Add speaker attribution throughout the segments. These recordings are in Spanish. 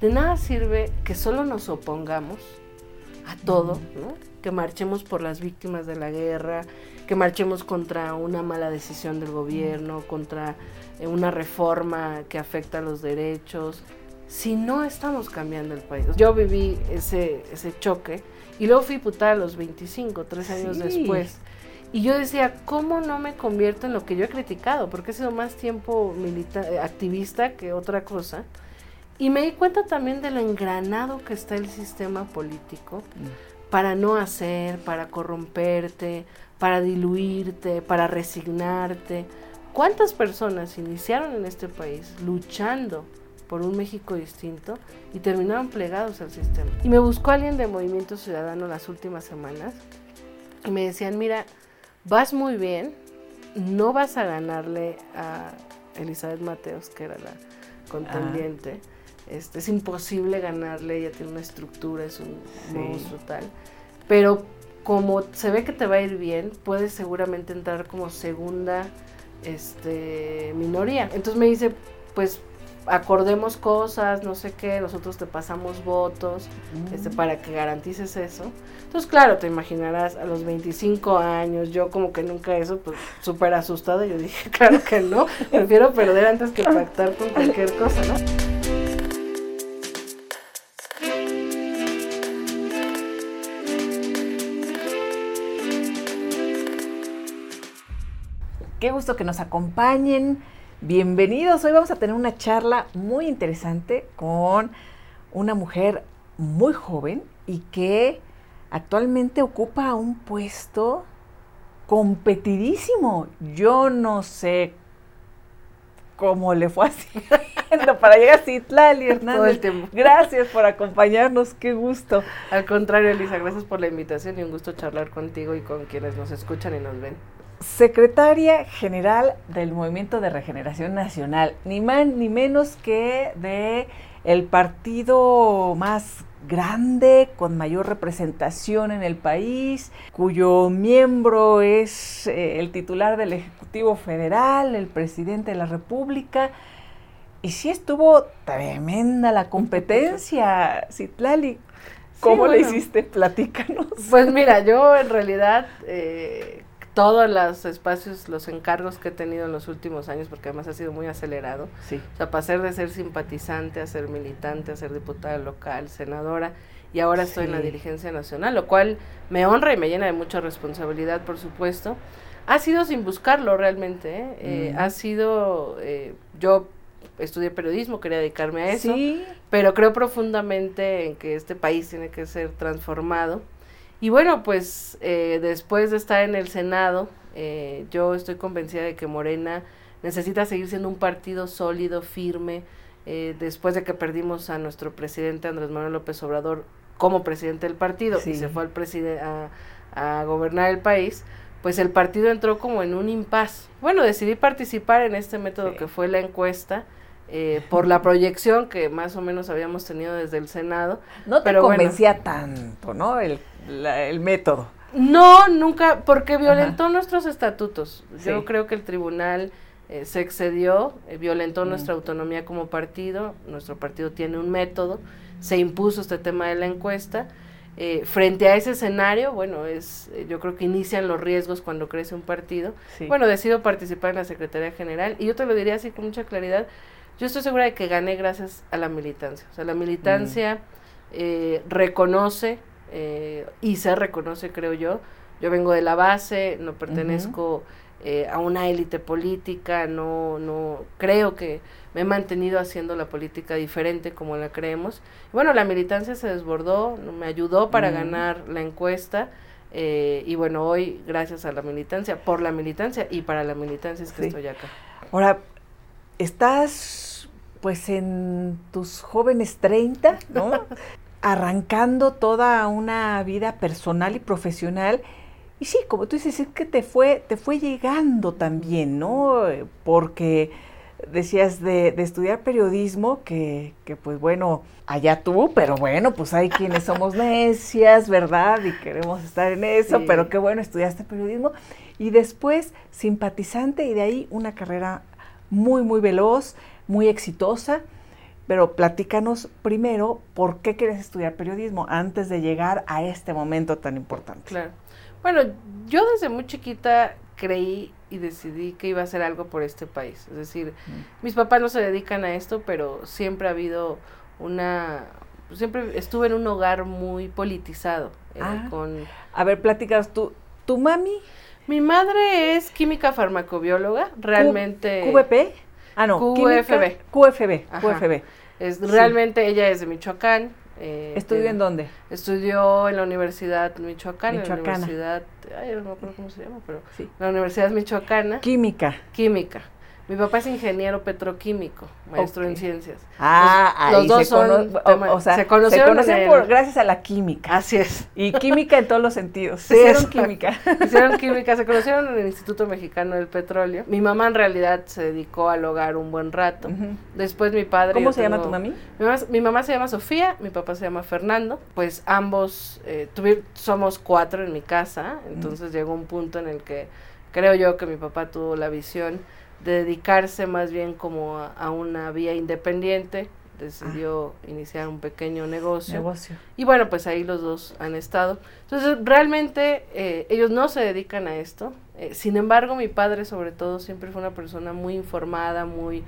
Speaker 1: de nada sirve que solo nos opongamos a todo, ¿no? que marchemos por las víctimas de la guerra, que marchemos contra una mala decisión del gobierno, contra eh, una reforma que afecta a los derechos, si no estamos cambiando el país. Yo viví ese, ese choque y luego fui diputada a los 25, tres años después. Y yo decía, ¿cómo no me convierto en lo que yo he criticado? Porque he sido más tiempo milita activista que otra cosa. Y me di cuenta también de lo engranado que está el sistema político mm. para no hacer, para corromperte, para diluirte, para resignarte. ¿Cuántas personas iniciaron en este país luchando por un México distinto y terminaron plegados al sistema? Y me buscó alguien de Movimiento Ciudadano las últimas semanas y me decían, mira, vas muy bien, no vas a ganarle a Elizabeth Mateos, que era la contendiente. Este, es imposible ganarle, ella tiene una estructura, es un monstruo tal. Pero como se ve que te va a ir bien, puedes seguramente entrar como segunda este, minoría. Entonces me dice, pues acordemos cosas, no sé qué, nosotros te pasamos votos, este, mm. para que garantices eso. Entonces, claro, te imaginarás a los 25 años, yo como que nunca eso, pues súper asustada, yo dije, claro que no, prefiero perder antes que pactar con cualquier cosa, ¿no?
Speaker 2: Qué gusto que nos acompañen. Bienvenidos. Hoy vamos a tener una charla muy interesante con una mujer muy joven y que actualmente ocupa un puesto competidísimo. Yo no sé cómo le fue haciendo para llegar a Citlali Hernández. Gracias por acompañarnos, qué gusto.
Speaker 1: Al contrario, Elisa, gracias por la invitación y un gusto charlar contigo y con quienes nos escuchan y nos ven
Speaker 2: secretaria general del Movimiento de Regeneración Nacional, ni más ni menos que de el partido más grande, con mayor representación en el país, cuyo miembro es eh, el titular del Ejecutivo Federal, el presidente de la República. Y sí estuvo tremenda la competencia, Citlali. ¿Cómo le hiciste? Platícanos.
Speaker 1: Pues mira, yo en realidad eh, todos los espacios, los encargos que he tenido en los últimos años, porque además ha sido muy acelerado.
Speaker 2: Sí.
Speaker 1: O sea, pasar de ser simpatizante a ser militante, a ser diputada local, senadora, y ahora estoy en la dirigencia nacional, lo cual me honra y me llena de mucha responsabilidad, por supuesto. Ha sido sin buscarlo realmente, ¿eh? Eh, ha sido, eh, yo estudié periodismo, quería dedicarme a eso, pero creo profundamente en que este país tiene que ser transformado y bueno, pues eh, después de estar en el Senado, eh, yo estoy convencida de que Morena necesita seguir siendo un partido sólido, firme, eh, después de que perdimos a nuestro presidente Andrés Manuel López Obrador como presidente del partido y se fue al presidente a, gobernar el país, pues el partido entró como en un impas. Bueno, decidí participar en este método que fue la encuesta. por la proyección que más o menos habíamos tenido desde el Senado.
Speaker 2: No te convencía tanto, ¿no? El el método.
Speaker 1: No, nunca, porque violentó nuestros estatutos. Yo creo que el tribunal eh, se excedió, eh, violentó mm. nuestra autonomía como partido, nuestro partido tiene un método, se impuso este tema de la encuesta. Eh, frente a ese escenario, bueno, es, yo creo que inician los riesgos cuando crece un partido. Bueno, decido participar en la Secretaría General y yo te lo diría así con mucha claridad, yo estoy segura de que gané gracias a la militancia. O sea, la militancia mm. reconoce eh, y se reconoce, creo yo. Yo vengo de la base, no pertenezco eh, a una élite política, no, no creo que me he mantenido haciendo la política diferente como la creemos. Bueno, la militancia se desbordó, me ayudó para ganar la encuesta. Eh, y bueno, hoy, gracias a la militancia, por la militancia y para la militancia es que estoy acá.
Speaker 2: Ahora, estás pues en tus jóvenes 30, ¿no? arrancando toda una vida personal y profesional. Y sí, como tú dices, es que te fue, te fue llegando también, ¿no? Porque decías de, estudiar periodismo, que, que, pues bueno, allá tú, pero bueno, pues hay quienes somos necias, ¿verdad? Y queremos estar en eso, pero qué bueno, estudiaste periodismo. Y después simpatizante y de ahí una carrera muy, muy veloz, muy exitosa. Pero platícanos primero por qué quieres estudiar periodismo antes de llegar a este momento tan importante.
Speaker 1: Claro. Bueno, yo desde muy chiquita creí y decidí que iba a hacer algo por este país. Es decir, mis papás no se dedican a esto, pero siempre ha habido una... Siempre estuve en un hogar muy politizado. eh,
Speaker 2: Ah.
Speaker 1: con
Speaker 2: A ver, platicas tú, tu mami,
Speaker 1: Mi madre es química farmacobióloga, realmente...
Speaker 2: QVP, ah no,
Speaker 1: QFB.
Speaker 2: QFB. QFB.
Speaker 1: Es,
Speaker 2: Sí.
Speaker 1: Realmente ella es de Michoacán. eh,
Speaker 2: ¿Estudió en dónde?
Speaker 1: Estudió en la Universidad Michoacana, en la Universidad, ay, no me acuerdo cómo se llama, pero
Speaker 2: Sí.
Speaker 1: la Universidad Michoacana,
Speaker 2: Química.
Speaker 1: química. Mi papá es ingeniero petroquímico, maestro en ciencias.
Speaker 2: Ah,
Speaker 1: los
Speaker 2: ahí
Speaker 1: dos
Speaker 2: se, cono-
Speaker 1: son
Speaker 2: o-
Speaker 1: tema-
Speaker 2: o sea,
Speaker 1: se
Speaker 2: se
Speaker 1: conocieron
Speaker 2: conocen por, gracias a la química.
Speaker 1: Así es.
Speaker 2: Y química en todos los sentidos.
Speaker 1: Sí,
Speaker 2: Hicieron
Speaker 1: exacto.
Speaker 2: química.
Speaker 1: Hicieron química, se conocieron en el Instituto Mexicano del Petróleo. Mi mamá en realidad se dedicó al hogar un buen rato. Después mi padre...
Speaker 2: ¿Cómo se llama tu mami?
Speaker 1: Mi mamá, mi mamá se llama Sofía, mi papá se llama Fernando. Pues ambos eh, somos cuatro en mi casa. Entonces llegó un punto en el que creo yo que mi papá tuvo la visión de dedicarse más bien como a, a una vía independiente. Decidió iniciar un pequeño negocio.
Speaker 2: Negocio.
Speaker 1: Y bueno, pues ahí los dos han estado. Entonces, realmente eh, ellos no se dedican a esto. Eh, sin embargo, mi padre sobre todo siempre fue una persona muy informada, muy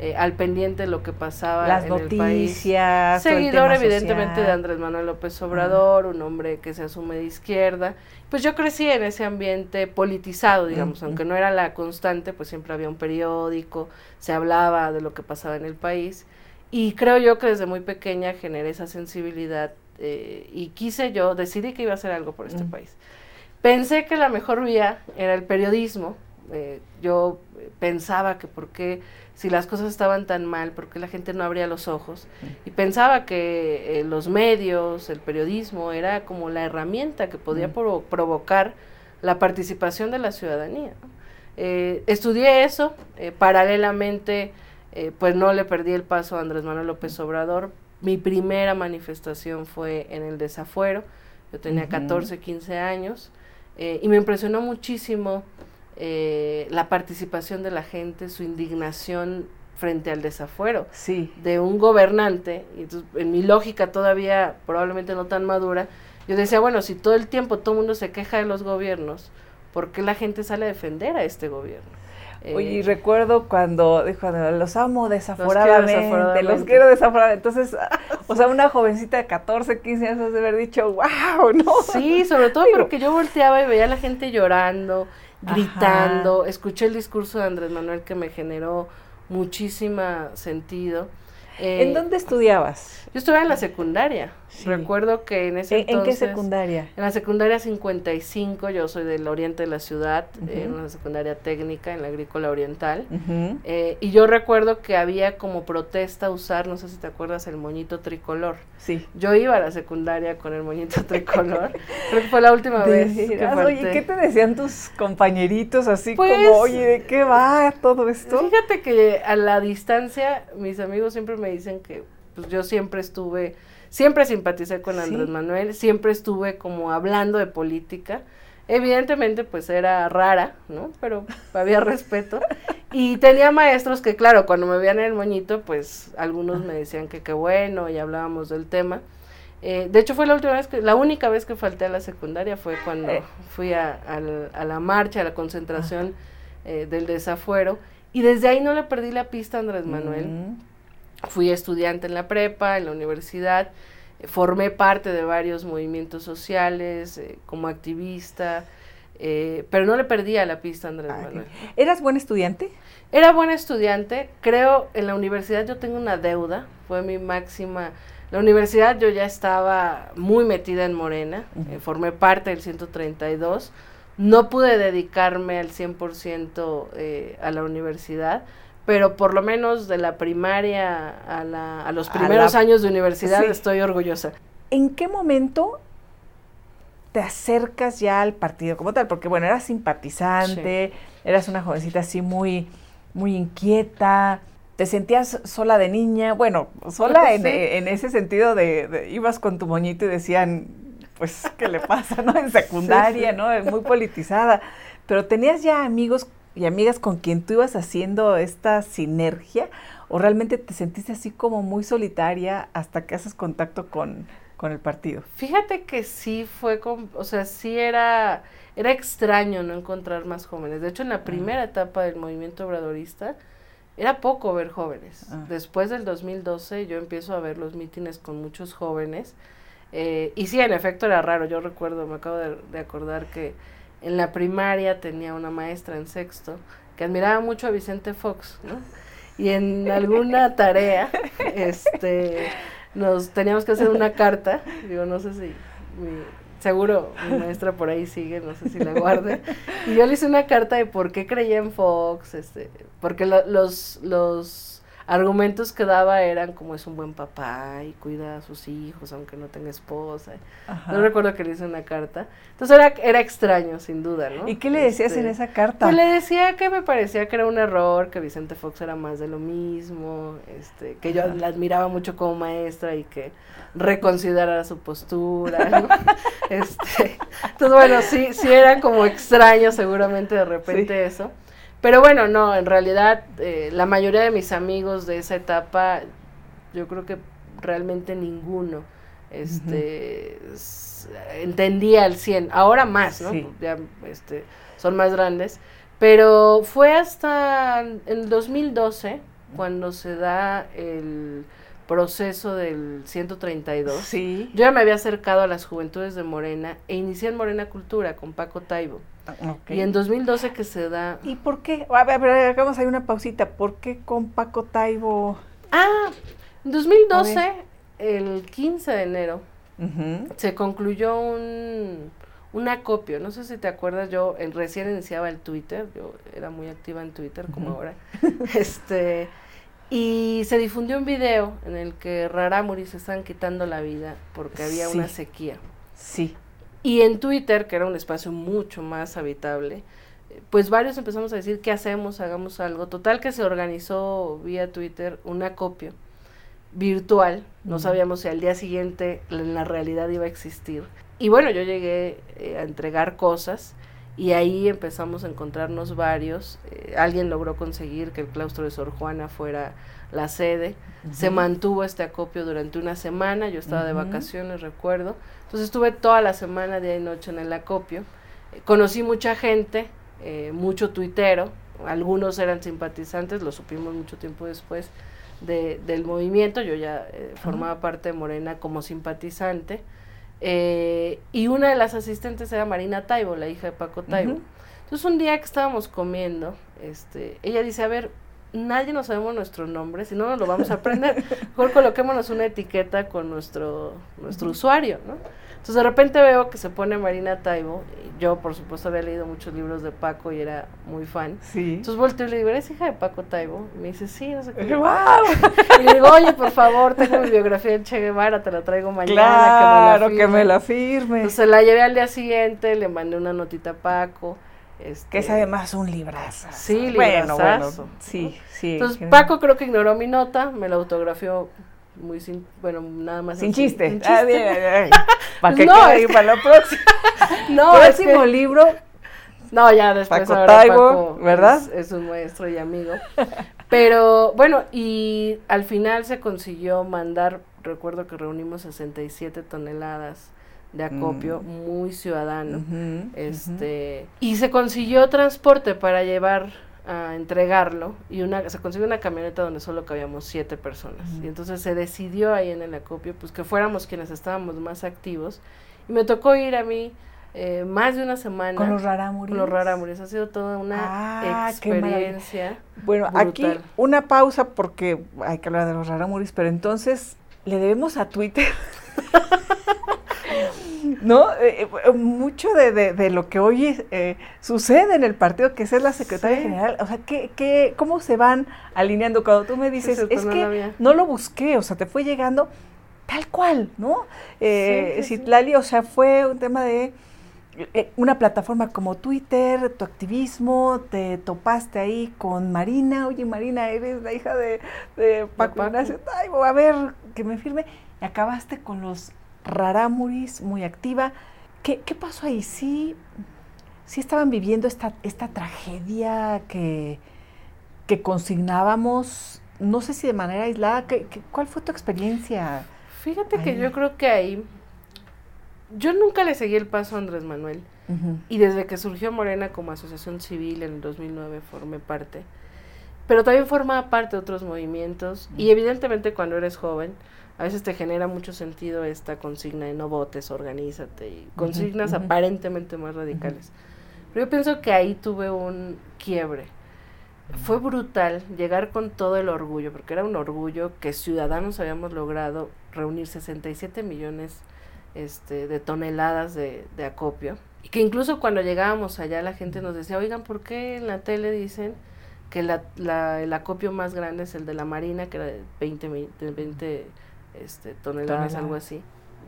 Speaker 1: eh, al pendiente de lo que pasaba
Speaker 2: Las
Speaker 1: en el país.
Speaker 2: noticias. el
Speaker 1: Seguidor
Speaker 2: tema
Speaker 1: evidentemente de. Andrés Manuel López Obrador, un hombre que se asume de izquierda. Pues yo crecí en ese ambiente politizado, digamos,
Speaker 2: Ujú.
Speaker 1: aunque no era la constante, pues siempre había un periódico, se hablaba de lo que pasaba en el país. Y creo yo que desde muy pequeña generé esa sensibilidad eh, y quise yo, decidí que iba a hacer algo por este
Speaker 2: Mm.
Speaker 1: país. Pensé que la mejor vía era el periodismo. eh, yo pensaba que por qué, si las cosas estaban tan mal, por qué la gente no abría los ojos. Y pensaba que eh, los medios, el periodismo, era como la herramienta que podía
Speaker 2: Mm.
Speaker 1: provo- provocar la participación de la ciudadanía. estudié eso, paralelamente, eh, pues no le perdí el paso a Andrés Manuel López Obrador. Mi primera manifestación fue en el desafuero, yo tenía
Speaker 2: Ujú.
Speaker 1: 14, 15 años, eh, y me impresionó muchísimo eh, la participación de la gente, su indignación frente al desafuero
Speaker 2: Sí.
Speaker 1: de un gobernante, y entonces, en mi lógica todavía probablemente no tan madura, yo decía, bueno, si todo el tiempo todo el mundo se queja de los gobiernos, ¿por qué la gente sale a defender a este gobierno?
Speaker 2: Oye, y
Speaker 1: Eh,
Speaker 2: recuerdo cuando dijo, los amo desaforadamente, los quiero
Speaker 1: desaforadamente".
Speaker 2: desaforadamente. Entonces, o sea, una jovencita de 14, 15 años has de haber dicho, wow, ¿no?
Speaker 1: Sí, sobre todo
Speaker 2: Digo-
Speaker 1: porque yo volteaba y veía a la gente llorando,
Speaker 2: Ajá.
Speaker 1: gritando, escuché el discurso de Andrés Manuel que me generó muchísima sentido. Eh,
Speaker 2: ¿En dónde estudiabas?
Speaker 1: Yo estuve en la secundaria.
Speaker 2: Sí.
Speaker 1: Recuerdo que en ese
Speaker 2: ¿En, en qué secundaria?
Speaker 1: En la secundaria 55, yo soy del oriente de la ciudad,
Speaker 2: Ujú.
Speaker 1: en una secundaria técnica en la agrícola oriental. Eh, y yo recuerdo que había como protesta usar, no sé si te acuerdas, el moñito tricolor.
Speaker 2: Sí.
Speaker 1: Yo iba a la secundaria con el moñito tricolor. Creo que fue la última vez que.
Speaker 2: Oye, ¿qué te decían tus compañeritos así
Speaker 1: Pues-
Speaker 2: como, oye, ¿de qué va todo esto?
Speaker 1: Fíjate que a la distancia, mis amigos siempre me dicen que pues yo siempre estuve, siempre simpaticé con
Speaker 2: Sí.
Speaker 1: Andrés Manuel, siempre estuve como hablando de política. Evidentemente, pues era rara, ¿no? Pero había respeto. Y tenía maestros que, claro, cuando me veían en el moñito, pues algunos me decían que qué bueno y hablábamos del tema. Eh, de hecho, fue la última vez que, la única vez que falté a la secundaria fue cuando
Speaker 2: Eh.
Speaker 1: fui a la marcha, a la concentración eh, del desafuero. Y desde ahí no le perdí la pista a Andrés Manuel.
Speaker 2: Mm.
Speaker 1: Fui estudiante en la prepa, en la universidad, eh, formé parte de varios movimientos sociales, eh, como activista, eh, pero no le perdí a la pista a Andrés
Speaker 2: Ay,
Speaker 1: Manuel.
Speaker 2: ¿Eras buen estudiante?
Speaker 1: Era buena estudiante, creo en la universidad yo tengo una deuda, fue mi máxima. La universidad yo ya estaba muy metida en Morena, eh, formé parte del 132, no pude dedicarme al 100% eh, a la universidad, pero por lo menos de la primaria a, la- a los
Speaker 2: A
Speaker 1: primeros
Speaker 2: la-
Speaker 1: años de universidad
Speaker 2: sí.
Speaker 1: estoy orgullosa.
Speaker 2: ¿En qué momento te acercas ya al partido como tal? Porque bueno, eras simpatizante, eras una jovencita así muy, muy inquieta, te sentías sola de niña, bueno, sola en,
Speaker 1: Sí.
Speaker 2: en ese sentido de, de- ibas con tu moñito y decían, pues, ¿qué le pasa, no? En secundaria. ¿no? Muy politizada, pero tenías ya amigos y amigas con quien tú ibas haciendo esta sinergia o realmente te sentiste así como muy solitaria hasta que haces contacto con, con el partido?
Speaker 1: Fíjate que sí fue, con, o sea, sí era, era extraño no encontrar más jóvenes. De hecho, en la primera etapa del movimiento obradorista, era poco ver jóvenes.
Speaker 2: Ah.
Speaker 1: Después del 2012 yo empiezo a ver los mítines con muchos jóvenes. eh, y sí, en efecto era raro. Yo recuerdo, me acabo de, de acordar que en la primaria tenía una maestra en sexto que admiraba mucho a Vicente Fox, ¿no? Y en alguna tarea, este, nos teníamos que hacer una carta. Digo, no sé si mi, seguro mi maestra por ahí sigue, no sé si la guarde. Y yo le hice una carta de por qué creía en Fox, este, porque lo- los, los argumentos que daba eran como es un buen papá y cuida a sus hijos aunque no tenga esposa.
Speaker 2: Ajá.
Speaker 1: No recuerdo que le hice una carta. Entonces era, era extraño, sin duda, ¿no?
Speaker 2: ¿Y qué le decías en
Speaker 1: Este,
Speaker 2: esa carta?
Speaker 1: Pues le decía que me parecía que era un error, que Vicente Fox era más de lo mismo, este, que yo
Speaker 2: Ajá.
Speaker 1: la admiraba mucho como maestra y que reconsiderara su postura, ¿no? este, entonces bueno, sí, sí era como extraño seguramente de repente eso. Pero bueno, no, en realidad eh, la mayoría de mis amigos de esa etapa, yo creo que realmente ninguno este entendía al 100, ahora más, ¿no?
Speaker 2: Sí.
Speaker 1: Ya este son más grandes, pero fue hasta el 2012 cuando se da el proceso del 132.
Speaker 2: Sí.
Speaker 1: Yo ya me había acercado a las juventudes de Morena e inicié en Morena Cultura con Paco Taibo.
Speaker 2: Ok.
Speaker 1: Y en 2012 que se da...
Speaker 2: ¿Y por qué? A ver, hagamos ahí una pausita. ¿Por qué con Paco Taibo?
Speaker 1: Ah, en 2012, el 15 de enero, se concluyó un, un acopio. No sé si te acuerdas, yo el, recién iniciaba el Twitter, yo era muy activa en Twitter como ahora. este Y se difundió un video en el que Rarámuri se estaban quitando la vida porque había
Speaker 2: Sí.
Speaker 1: una sequía.
Speaker 2: Sí.
Speaker 1: Y en Twitter, que era un espacio mucho más habitable, eh, pues varios empezamos a decir, ¿qué hacemos? Hagamos algo. Total que se organizó vía Twitter un acopio virtual. No sabíamos si al día siguiente en la realidad iba a existir. Y bueno, yo llegué eh, a entregar cosas y ahí empezamos a encontrarnos varios. Eh, alguien logró conseguir que el claustro de Sor Juana fuera la sede. Se mantuvo este acopio durante una semana, yo estaba de vacaciones, recuerdo. Entonces estuve toda la semana, día y noche en el acopio. Eh, conocí mucha gente, eh, mucho tuitero, algunos eran simpatizantes, lo supimos mucho tiempo después de- del movimiento, yo ya formaba parte de Morena como simpatizante. Eh, y una de las asistentes era Marina Taibo, la hija de Paco Taibo. Entonces un día que estábamos comiendo, este, ella dice, a ver, nadie nos sabemos nuestro nombre, si no nos lo vamos a aprender, mejor coloquémonos una etiqueta con nuestro, nuestro usuario, ¿no? Entonces de repente veo que se pone Marina Taibo, y yo por supuesto había leído muchos libros de Paco y era muy fan.
Speaker 2: Sí.
Speaker 1: Entonces volteo y le digo, ¿eres hija de Paco Taibo? Y me dice, sí, no sé qué.
Speaker 2: ¡Wow!
Speaker 1: Y le digo, oye, por favor, tengo mi biografía de Che Guevara, te la traigo mañana.
Speaker 2: Claro, que me
Speaker 1: firmes".
Speaker 2: la firme.
Speaker 1: Entonces la llevé al día siguiente, le mandé una notita a Paco. Este,
Speaker 2: que es además un librazo.
Speaker 1: Sí,
Speaker 2: bueno, bueno,
Speaker 1: librazazo,
Speaker 2: sí, sí.
Speaker 1: Entonces
Speaker 2: que-
Speaker 1: Paco creo que ignoró mi nota, me la autografió muy sin, bueno, nada más
Speaker 2: Sin chiste.
Speaker 1: sin
Speaker 2: Ah,
Speaker 1: chiste.
Speaker 2: bien, Para que
Speaker 1: No, que-
Speaker 2: para la próxima.
Speaker 1: No,
Speaker 2: Próximo
Speaker 1: que-
Speaker 2: libro.
Speaker 1: no, ya después
Speaker 2: Paco
Speaker 1: ahora
Speaker 2: Taibo,
Speaker 1: Paco
Speaker 2: ¿verdad?
Speaker 1: Es, es un maestro y amigo. Pero bueno, y al final se consiguió mandar, recuerdo que reunimos 67 toneladas de acopio,
Speaker 2: Mm.
Speaker 1: muy ciudadano. Este y se consiguió transporte para llevar a entregarlo y una se consiguió una camioneta donde solo cabíamos siete personas
Speaker 2: Ujú.
Speaker 1: y entonces se decidió ahí en el acopio pues que fuéramos quienes estábamos más activos y me tocó ir a mí eh, más de una semana
Speaker 2: Con los rarámuris.
Speaker 1: con los rarámuris ha sido toda una
Speaker 2: Ah,
Speaker 1: experiencia
Speaker 2: Bueno, aquí
Speaker 1: Brutal.
Speaker 2: una pausa porque hay que hablar de los rarámuris, pero entonces le debemos a Twitter. ¿No? Eh, eh, mucho de, de- de lo que hoy eh, sucede en el partido, que es ser la secretaria
Speaker 1: Sí.
Speaker 2: general, o sea, ¿qué, qué, ¿cómo se van alineando? Cuando tú me dices, es
Speaker 1: no
Speaker 2: que no lo busqué, o sea, te fue llegando tal cual, ¿no? Eh,
Speaker 1: Sí.
Speaker 2: Citlali, o sea, fue un tema de una plataforma como Twitter, tu activismo, te topaste ahí con Marina, oye Marina, eres la hija de, de Paco
Speaker 1: Paco.
Speaker 2: Ignacio Taibo, a ver, que me firme, y acabaste con los rarámuris, muy activa. ¿Qué, qué pasó ahí? ¿Sí, sí estaban viviendo esta, esta tragedia que, que consignábamos no sé si de manera aislada, ¿qué, cuál fue tu experiencia?
Speaker 1: Fíjate que yo creo que ahí, yo nunca le seguí el paso a Andrés Manuel. Y desde que surgió Morena como asociación civil en el 2009 formé parte. Pero también formaba parte de otros movimientos. Y evidentemente cuando eres joven, a veces te genera mucho sentido esta consigna de no votes, organízate. Y consignas aparentemente más radicales. Pero yo pienso que ahí tuve un quiebre. Fue brutal llegar con todo el orgullo, porque era un orgullo que ciudadanos habíamos logrado reunir 67 millones este, de toneladas de, acopio. Y que incluso cuando llegábamos allá la gente nos decía, oigan, ¿por qué en la tele dicen que la, el acopio más grande es el de la Marina, que era de 20, de 20 este, toneladas, algo así?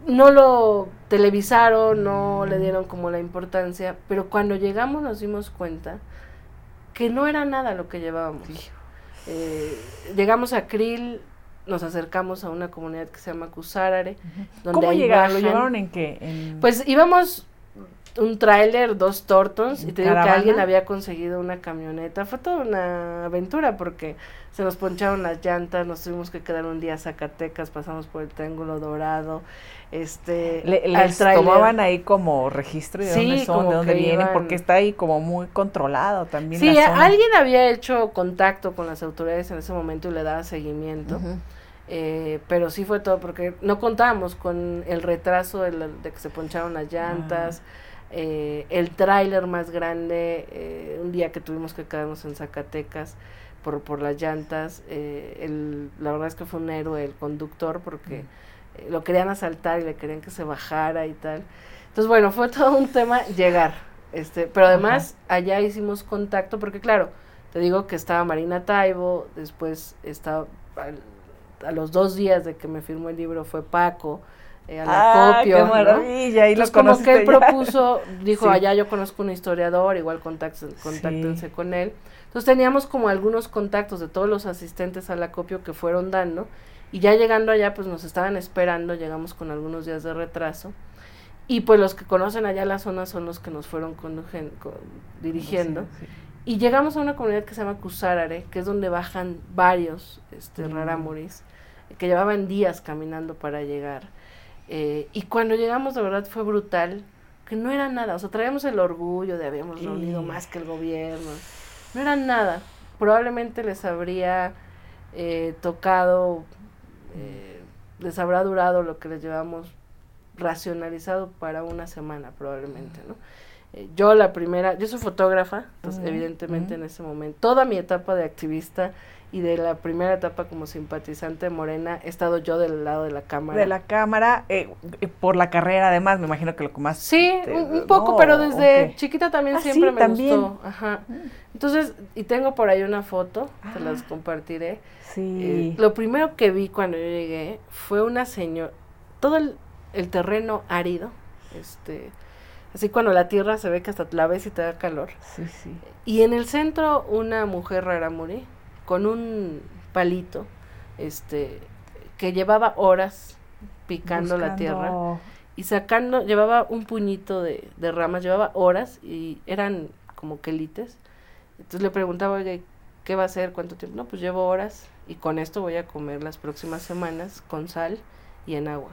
Speaker 1: No lo televisaron, no le dieron como la importancia, pero cuando llegamos nos dimos cuenta que no era nada lo que llevábamos. Eh, llegamos a Krill, nos acercamos a una comunidad que se llama Cusárare.
Speaker 2: donde ¿Cómo llegaron? ¿Lo llevaron en qué?
Speaker 1: Pues íbamos un tráiler, dos tortons, y te digo que alguien había conseguido una camioneta. Fue toda una aventura porque se nos poncharon las llantas, nos tuvimos que quedar un día a Zacatecas, pasamos por el Triángulo Dorado. Este,
Speaker 2: les tomaban ahí como registro de dónde son, de dónde vienen, porque está ahí como muy controlado también.
Speaker 1: Sí, alguien había hecho contacto con las autoridades en ese momento y le daba seguimiento. Eh, pero sí fue todo porque no contábamos con el retraso de, que se poncharon las llantas, ah. Eh, el tráiler más grande, eh, un día que tuvimos que quedarnos en Zacatecas por, por las llantas, el, la verdad es que fue un héroe el conductor porque lo querían asaltar y le querían que se bajara y tal. Entonces bueno, fue todo un tema llegar, este, pero además allá hicimos contacto porque claro, te digo que estaba Marina Taibo, después estaba a los dos días de que me firmó el libro fue Paco, eh, al
Speaker 2: ah, qué maravilla, y
Speaker 1: los como que él propuso, dijo, allá yo conozco un historiador, igual contáctense con él. Entonces teníamos como algunos contactos de todos los asistentes al acopio que fueron dando, y ya llegando allá, pues nos estaban esperando, llegamos con algunos días de retraso. Y pues los que conocen allá la zona son los que nos fueron dirigiendo. Y llegamos a una comunidad que se llama Cusárare, que es donde bajan varios este, mm. rarámuris, que llevaban días caminando para llegar. Eh, y cuando llegamos, de verdad, fue brutal, que no era nada. O sea, traíamos el orgullo de habíamos reunido más que el gobierno. No era nada. Probablemente les habría eh, tocado, eh, les habrá durado lo que les llevamos racionalizado para una semana, probablemente, ¿no? Eh, yo la primera, yo soy fotógrafa, entonces evidentemente en ese momento, toda mi etapa de activista y de la primera etapa como simpatizante de Morena, he estado yo del lado de la cámara.
Speaker 2: De la cámara, eh, eh, por la carrera además, me imagino que lo que más...
Speaker 1: Sí, un, poco, pero desde chiquita también ah, siempre me gustó. Ajá. Mm. Entonces, y tengo por ahí una foto, te las ah. compartiré. Sí. lo primero que vi cuando yo llegué fue una señora, todo el, el terreno árido, este Así cuando la tierra se ve que hasta la ves y te da calor. Sí, sí. Y en el centro una mujer rara morí con un palito, este, que llevaba horas picando la tierra y sacando, llevaba un puñito de, de, ramas, llevaba horas y eran como quelites. Entonces le preguntaba, oye, ¿qué va a hacer? ¿Cuánto tiempo? No, pues llevo horas y con esto voy a comer las próximas semanas con sal y en agua.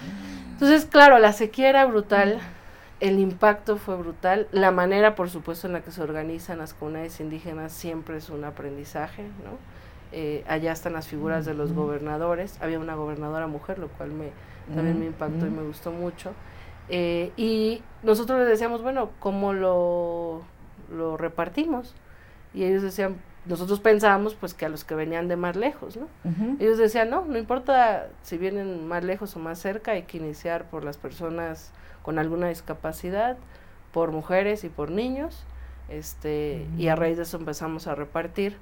Speaker 1: Mm. Entonces, claro, la sequía era brutal. Mm el impacto fue brutal. La manera, por supuesto, en la que se organizan las comunidades indígenas siempre es un aprendizaje, ¿no? Eh, allá están las figuras de los gobernadores. Había una gobernadora mujer, lo cual me, también me impactó y me gustó mucho. Eh, y nosotros les decíamos, bueno, ¿cómo lo, lo repartimos? Y ellos decían, nosotros pensábamos pues que a los que venían de más lejos, ¿no? Ellos decían, no, no importa si vienen más lejos o más cerca, hay que iniciar por las personas con alguna discapacidad, por mujeres y por niños, este, y a raíz de eso empezamos a repartir.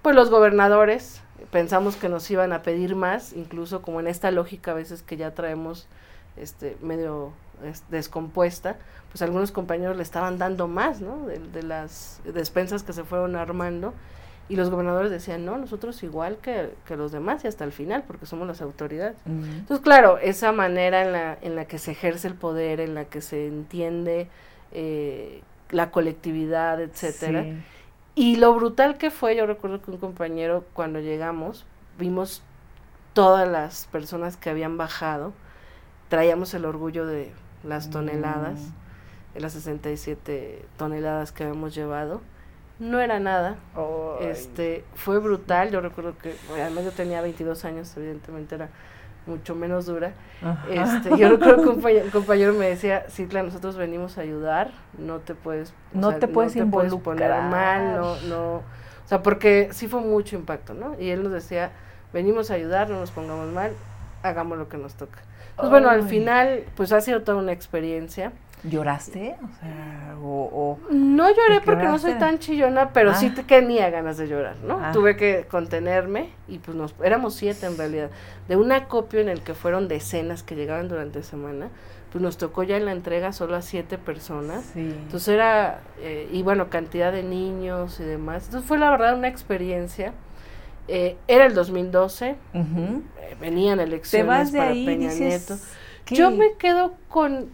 Speaker 1: Pues los gobernadores pensamos que nos iban a pedir más, incluso como en esta lógica a veces que ya traemos este medio descompuesta, pues algunos compañeros le estaban dando más, ¿no? De, de, las despensas que se fueron armando y los gobernadores decían, no, nosotros igual que, los demás y hasta el final, porque somos las autoridades. Entonces, claro, esa manera en la, en la que se ejerce el poder, en la que se entiende eh, la colectividad, etcétera. Y lo brutal que fue, yo recuerdo que un compañero cuando llegamos, vimos todas las personas que habían bajado, traíamos el orgullo de las toneladas,
Speaker 2: Mm.
Speaker 1: de las 67 toneladas que habíamos llevado. No era nada, este fue brutal, yo recuerdo que, además yo tenía 22 años, evidentemente era mucho menos dura.
Speaker 2: Ajá.
Speaker 1: Este, yo recuerdo que un compañero, compañero me decía, Citla, nosotros venimos a ayudar, no te puedes, o
Speaker 2: No te puedes
Speaker 1: poner mal, no, no, o sea, porque sí fue mucho impacto, ¿no? Y él nos decía, venimos a ayudar, no nos pongamos mal, hagamos lo que nos toca. Pues bueno, al final, pues ha sido toda una experiencia.
Speaker 2: ¿Lloraste? O sea, o, o-
Speaker 1: No lloré
Speaker 2: ¿Te
Speaker 1: porque no soy tan chillona, pero sí
Speaker 2: Ah.
Speaker 1: te- tenía ganas de llorar, ¿no?
Speaker 2: Ah.
Speaker 1: Tuve que contenerme y pues nos éramos siete en realidad. De un acopio en el que fueron decenas que llegaban durante semana, pues nos tocó ya en la entrega solo a siete personas.
Speaker 2: sí.
Speaker 1: Entonces era, eh, y bueno, cantidad de niños y demás. Entonces fue la verdad una experiencia. Eh, era el 2012,
Speaker 2: Ujú.
Speaker 1: eh, venían
Speaker 2: Te
Speaker 1: elecciones
Speaker 2: vas de
Speaker 1: para
Speaker 2: ahí
Speaker 1: Peña
Speaker 2: dices,
Speaker 1: Nieto.
Speaker 2: ¿qué?
Speaker 1: Yo me quedo con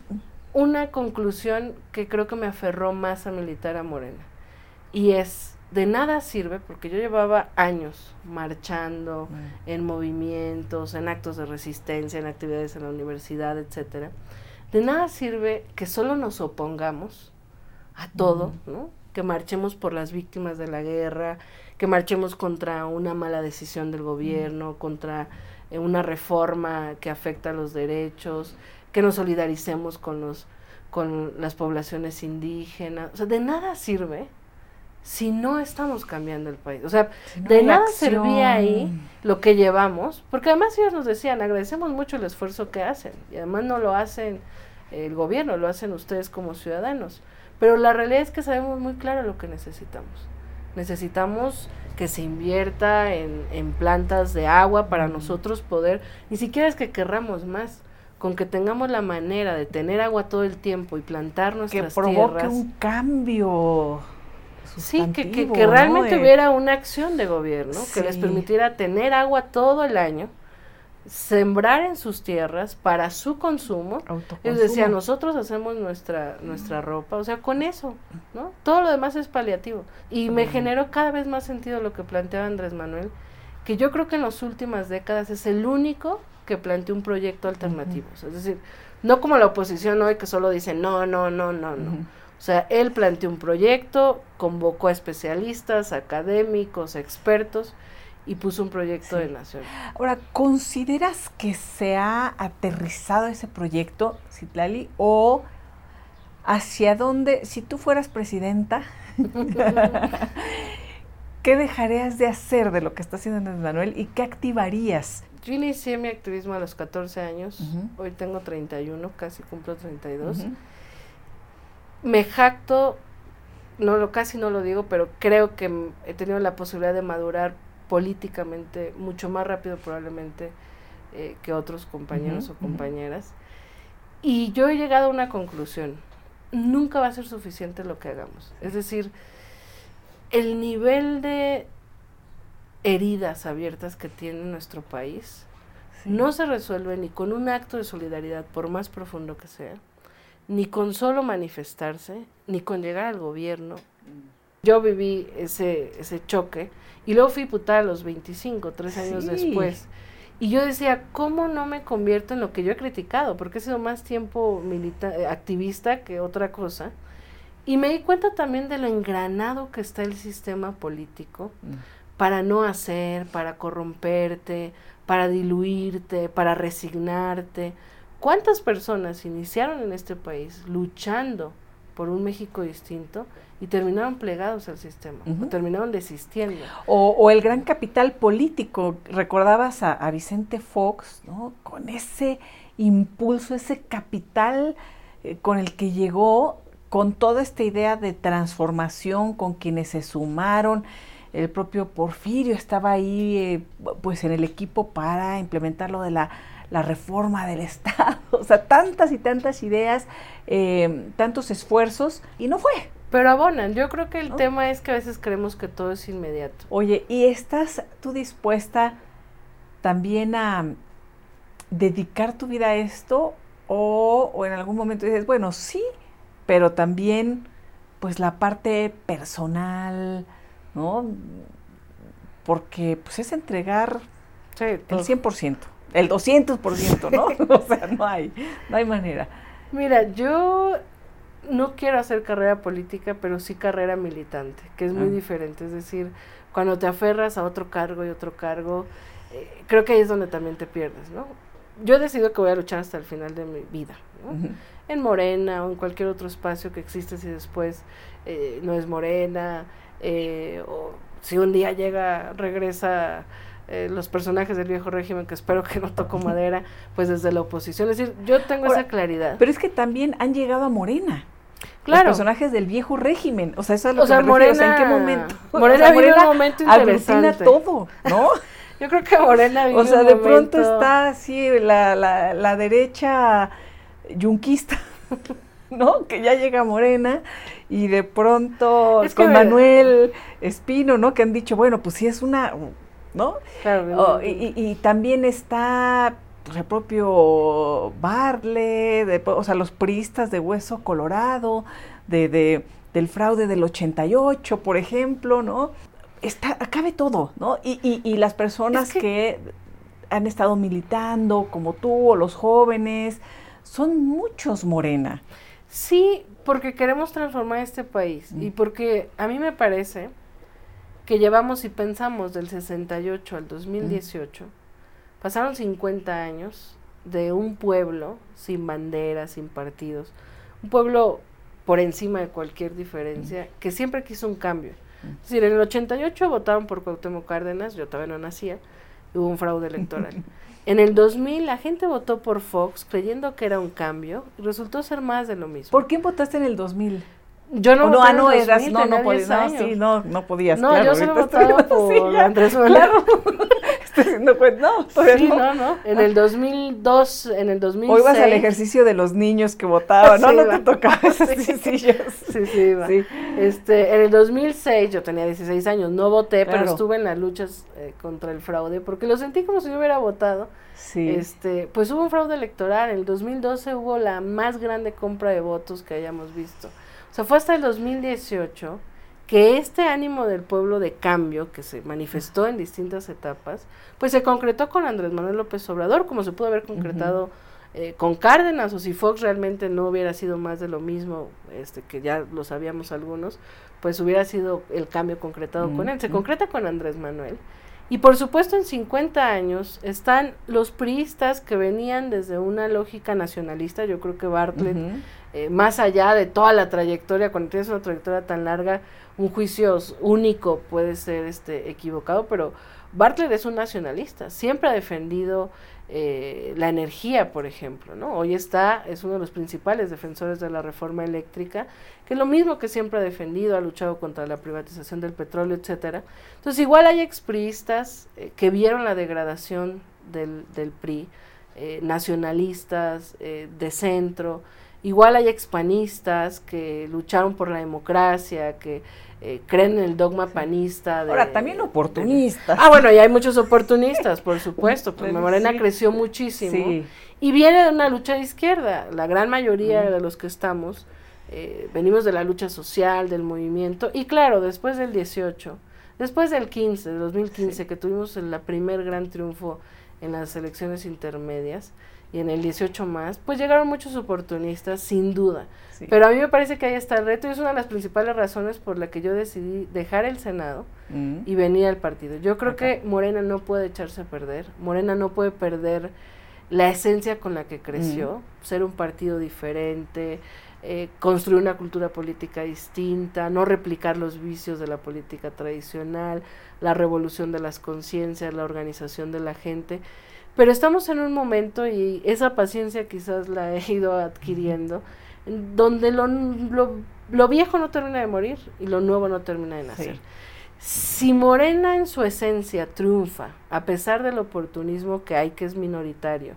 Speaker 1: una conclusión que creo que me aferró más a militar a Morena. Y es, de nada sirve, porque yo llevaba años marchando,
Speaker 2: Mm.
Speaker 1: en movimientos, en actos de resistencia, en actividades en la universidad, etcétera. De nada sirve que solo nos opongamos a todo, ¿no? Que marchemos por las víctimas de la guerra, que marchemos contra una mala decisión del gobierno, contra eh, una reforma que afecta a los derechos, que nos solidaricemos con los con las poblaciones indígenas, o sea, de nada sirve si no estamos cambiando el país. O sea,
Speaker 2: Si no
Speaker 1: de nada
Speaker 2: acción.
Speaker 1: servía ahí lo que llevamos, porque además ellos nos decían, agradecemos mucho el esfuerzo que hacen, y además no lo hacen el gobierno, lo hacen ustedes como ciudadanos, pero la realidad es que sabemos muy claro lo que necesitamos. Necesitamos que se invierta en, en plantas de agua para nosotros poder, ni siquiera es que querramos más, con que tengamos la manera de tener agua todo el tiempo y plantar
Speaker 2: que
Speaker 1: nuestras
Speaker 2: provoque
Speaker 1: tierras.
Speaker 2: un cambio
Speaker 1: Sí, que, que, que realmente
Speaker 2: De-
Speaker 1: hubiera una acción de gobierno que les permitiera tener agua todo el año, sembrar en sus tierras para su consumo.
Speaker 2: Autoconsumo.
Speaker 1: decían, nosotros hacemos nuestra, nuestra ropa, o sea, con eso, ¿no? Todo lo demás es paliativo. Y me
Speaker 2: Mm.
Speaker 1: generó cada vez más sentido lo que planteaba Andrés Manuel, que yo creo que en las últimas décadas es el único que planteó un proyecto alternativo. Es decir, no como la oposición hoy que solo dice no, no, no, no, no. O sea, él planteó un proyecto, convocó a especialistas, académicos, expertos y puso un proyecto
Speaker 2: Sí.
Speaker 1: de nación.
Speaker 2: Ahora, ¿consideras que se ha aterrizado ese proyecto, Citlali, o hacia dónde, si tú fueras presidenta, qué dejarías de hacer de lo que está haciendo Andrés Manuel y qué activarías?
Speaker 1: Yo inicié mi activismo a los 14 años,
Speaker 2: Ujú.
Speaker 1: hoy tengo 31, casi cumplo 32.
Speaker 2: Ujú.
Speaker 1: Me jacto, no lo casi no lo digo, pero creo que he tenido la posibilidad de madurar políticamente mucho más rápido probablemente eh, que otros compañeros
Speaker 2: Ujú,
Speaker 1: o
Speaker 2: ujú.
Speaker 1: compañeras. Y yo he llegado a una conclusión. Nunca va a ser suficiente lo que hagamos. Es decir, el nivel de heridas abiertas que tiene nuestro país
Speaker 2: Sí.
Speaker 1: no se resuelve ni con un acto de solidaridad, por más profundo que sea, ni con solo manifestarse, ni con llegar al gobierno. Yo viví ese, ese choque y luego fui diputada a los 25, tres años
Speaker 2: Sí.
Speaker 1: después. Y yo decía, ¿cómo no me convierto en lo que yo he criticado? Porque he sido más tiempo eh, activista que otra cosa. Y me di cuenta también de lo engranado que está el sistema político
Speaker 2: Mm.
Speaker 1: para no hacer, para corromperte, para diluirte, para resignarte. ¿Cuántas personas iniciaron en este país luchando por un México distinto y terminaron plegados al sistema, o terminaron desistiendo?
Speaker 2: O, o el gran capital político, recordabas a, a Vicente Fox, ¿no? Con ese impulso, ese capital eh, con el que llegó, con toda esta idea de transformación, con quienes se sumaron. El propio Porfirio estaba ahí, eh, pues, en el equipo para implementar lo de la, la reforma del Estado. O sea, tantas y tantas ideas, eh, tantos esfuerzos, y no fue.
Speaker 1: Pero abonan, yo creo que el
Speaker 2: ¿No?
Speaker 1: tema es que a veces creemos que todo es inmediato.
Speaker 2: Oye, ¿y estás tú dispuesta también a dedicar tu vida a esto? O, o en algún momento dices, bueno, sí, pero también pues la parte personal, ¿no? Porque pues es entregar
Speaker 1: Sí,
Speaker 2: el
Speaker 1: todo.
Speaker 2: 100%, el 200%, ¿no? o sea, no hay, no hay manera.
Speaker 1: Mira, yo no quiero hacer carrera política, pero sí carrera militante, que es muy
Speaker 2: Ah.
Speaker 1: diferente. Es decir, cuando te aferras a otro cargo y otro cargo, eh, creo que ahí es donde también te pierdes, ¿no? Yo he decidido que voy a luchar hasta el final de mi vida, ¿no? En Morena o en cualquier otro espacio que existe si después eh, no es Morena, eh, o si un día llega, regresa eh, los personajes del viejo régimen, que espero que no toco madera, pues desde la oposición. Es decir, yo tengo
Speaker 2: Ahora,
Speaker 1: esa claridad.
Speaker 2: Pero es que también han llegado a Morena.
Speaker 1: Claro.
Speaker 2: Los personajes del viejo régimen. O sea, eso es lo
Speaker 1: O
Speaker 2: que
Speaker 1: sea,
Speaker 2: me refiero. O sea, ¿en qué
Speaker 1: Morena-
Speaker 2: momento?
Speaker 1: Morena
Speaker 2: O sea,
Speaker 1: vive un momento interesante.
Speaker 2: todo, ¿no?
Speaker 1: Yo creo que Morena vive
Speaker 2: o sea,
Speaker 1: un
Speaker 2: de pronto está así la, la, la derecha yunquista, ¿no? Que ya llega Morena y de pronto
Speaker 1: Es
Speaker 2: con Manuel Espino, ¿no? Que han dicho, bueno, pues sí es una, ¿no?
Speaker 1: Claro,
Speaker 2: Oh, y, y- y también está pues, el propio Barle, de, o sea, los priistas de Hueso Colorado, de, de- del fraude del 88, por ejemplo, ¿no? Está, cabe todo, ¿no? Y, y- y las personas
Speaker 1: Es que-
Speaker 2: que... han estado militando, como tú, o los jóvenes, son muchos, Morena.
Speaker 1: Sí, porque queremos transformar este país
Speaker 2: Mm.
Speaker 1: y porque a mí me parece que llevamos y pensamos del 68 al 2018, pasaron 50 años de un pueblo sin banderas, sin partidos, un pueblo por encima de cualquier diferencia, que siempre quiso un cambio. Es decir, en el 88 votaron por Cuauhtémoc Cárdenas, yo todavía no nacía, hubo un fraude electoral. En el 2000 la gente votó por Fox creyendo que era un cambio y resultó ser más de lo mismo.
Speaker 2: ¿Por quién votaste en el 2000?
Speaker 1: Yo no
Speaker 2: no, ah, no,
Speaker 1: 2000,
Speaker 2: eras, no, no
Speaker 1: 10
Speaker 2: podías, no, sí, no, no podías,
Speaker 1: No,
Speaker 2: claro,
Speaker 1: yo solo votaba por Andrés Manuel.
Speaker 2: Claro, haciendo cuenta, no, todavía
Speaker 1: Sí,
Speaker 2: no.
Speaker 1: no, no. En el 2002, en el 2006.
Speaker 2: O ibas al ejercicio de los niños que votaban, no,
Speaker 1: Sí,
Speaker 2: no te tocaba
Speaker 1: Sí. Sí, sí. Este, en el 2006 yo tenía 16 años, no voté, pero estuve en las luchas eh, contra el fraude porque lo sentí como si yo hubiera votado.
Speaker 2: Sí.
Speaker 1: Este, pues hubo un fraude electoral, en el 2012 hubo la más grande compra de votos que hayamos visto. O sea, fue hasta el 2018 que este ánimo del pueblo de cambio que se manifestó en distintas etapas, pues se concretó con Andrés Manuel López Obrador, como se pudo haber concretado eh, con Cárdenas, o si Fox realmente no hubiera sido más de lo mismo, este que ya lo sabíamos algunos, pues hubiera sido el cambio concretado con él. Se concreta con Andrés Manuel. Y por supuesto en 50 años están los priistas que venían desde una lógica nacionalista, yo creo que Bartlett eh, más allá de toda la trayectoria, cuando tienes una trayectoria tan larga, un juicio único puede ser este equivocado, pero Bartlett es un nacionalista, siempre ha defendido eh, la energía, por ejemplo, ¿no? Hoy está, es uno de los principales defensores de la reforma eléctrica, que lo mismo que siempre ha defendido, ha luchado contra la privatización del petróleo, etcétera. Entonces, igual hay expriistas eh, que vieron la degradación del, del PRI, eh, nacionalistas de centro, igual hay expanistas que lucharon por la democracia, que eh, creen en el dogma panista. De,
Speaker 2: Ahora, también oportunistas.
Speaker 1: Ah, bueno, y hay muchos oportunistas, por supuesto,
Speaker 2: Bueno,
Speaker 1: Morena
Speaker 2: sí.
Speaker 1: creció muchísimo.
Speaker 2: Sí.
Speaker 1: Y viene de una lucha de izquierda. La gran mayoría
Speaker 2: Mm.
Speaker 1: de los que estamos eh, venimos de la lucha social, del movimiento. Y claro, después del 18, después del 15, del 2015,
Speaker 2: Sí.
Speaker 1: que tuvimos el la primer gran triunfo en las elecciones intermedias y en el 18 más, pues llegaron muchos oportunistas, sin duda.
Speaker 2: sí.
Speaker 1: Pero a mí me parece que ahí está el reto y es una de las principales razones por la que yo decidí dejar el Senado
Speaker 2: Mm.
Speaker 1: y venir al partido. Yo creo
Speaker 2: Acá.
Speaker 1: que Morena no puede echarse a perder. Morena no puede perder la esencia con la que creció, ser un partido diferente, eh, construir una cultura política distinta, no replicar los vicios de la política tradicional, la revolución de las conciencias, la organización de la gente. Pero estamos en un momento y esa paciencia quizás la he ido adquiriendo, en donde lo, lo, lo viejo no termina de morir y lo nuevo no termina de nacer.
Speaker 2: Sí.
Speaker 1: Si Morena en su esencia triunfa, a pesar del oportunismo que hay, que es minoritario,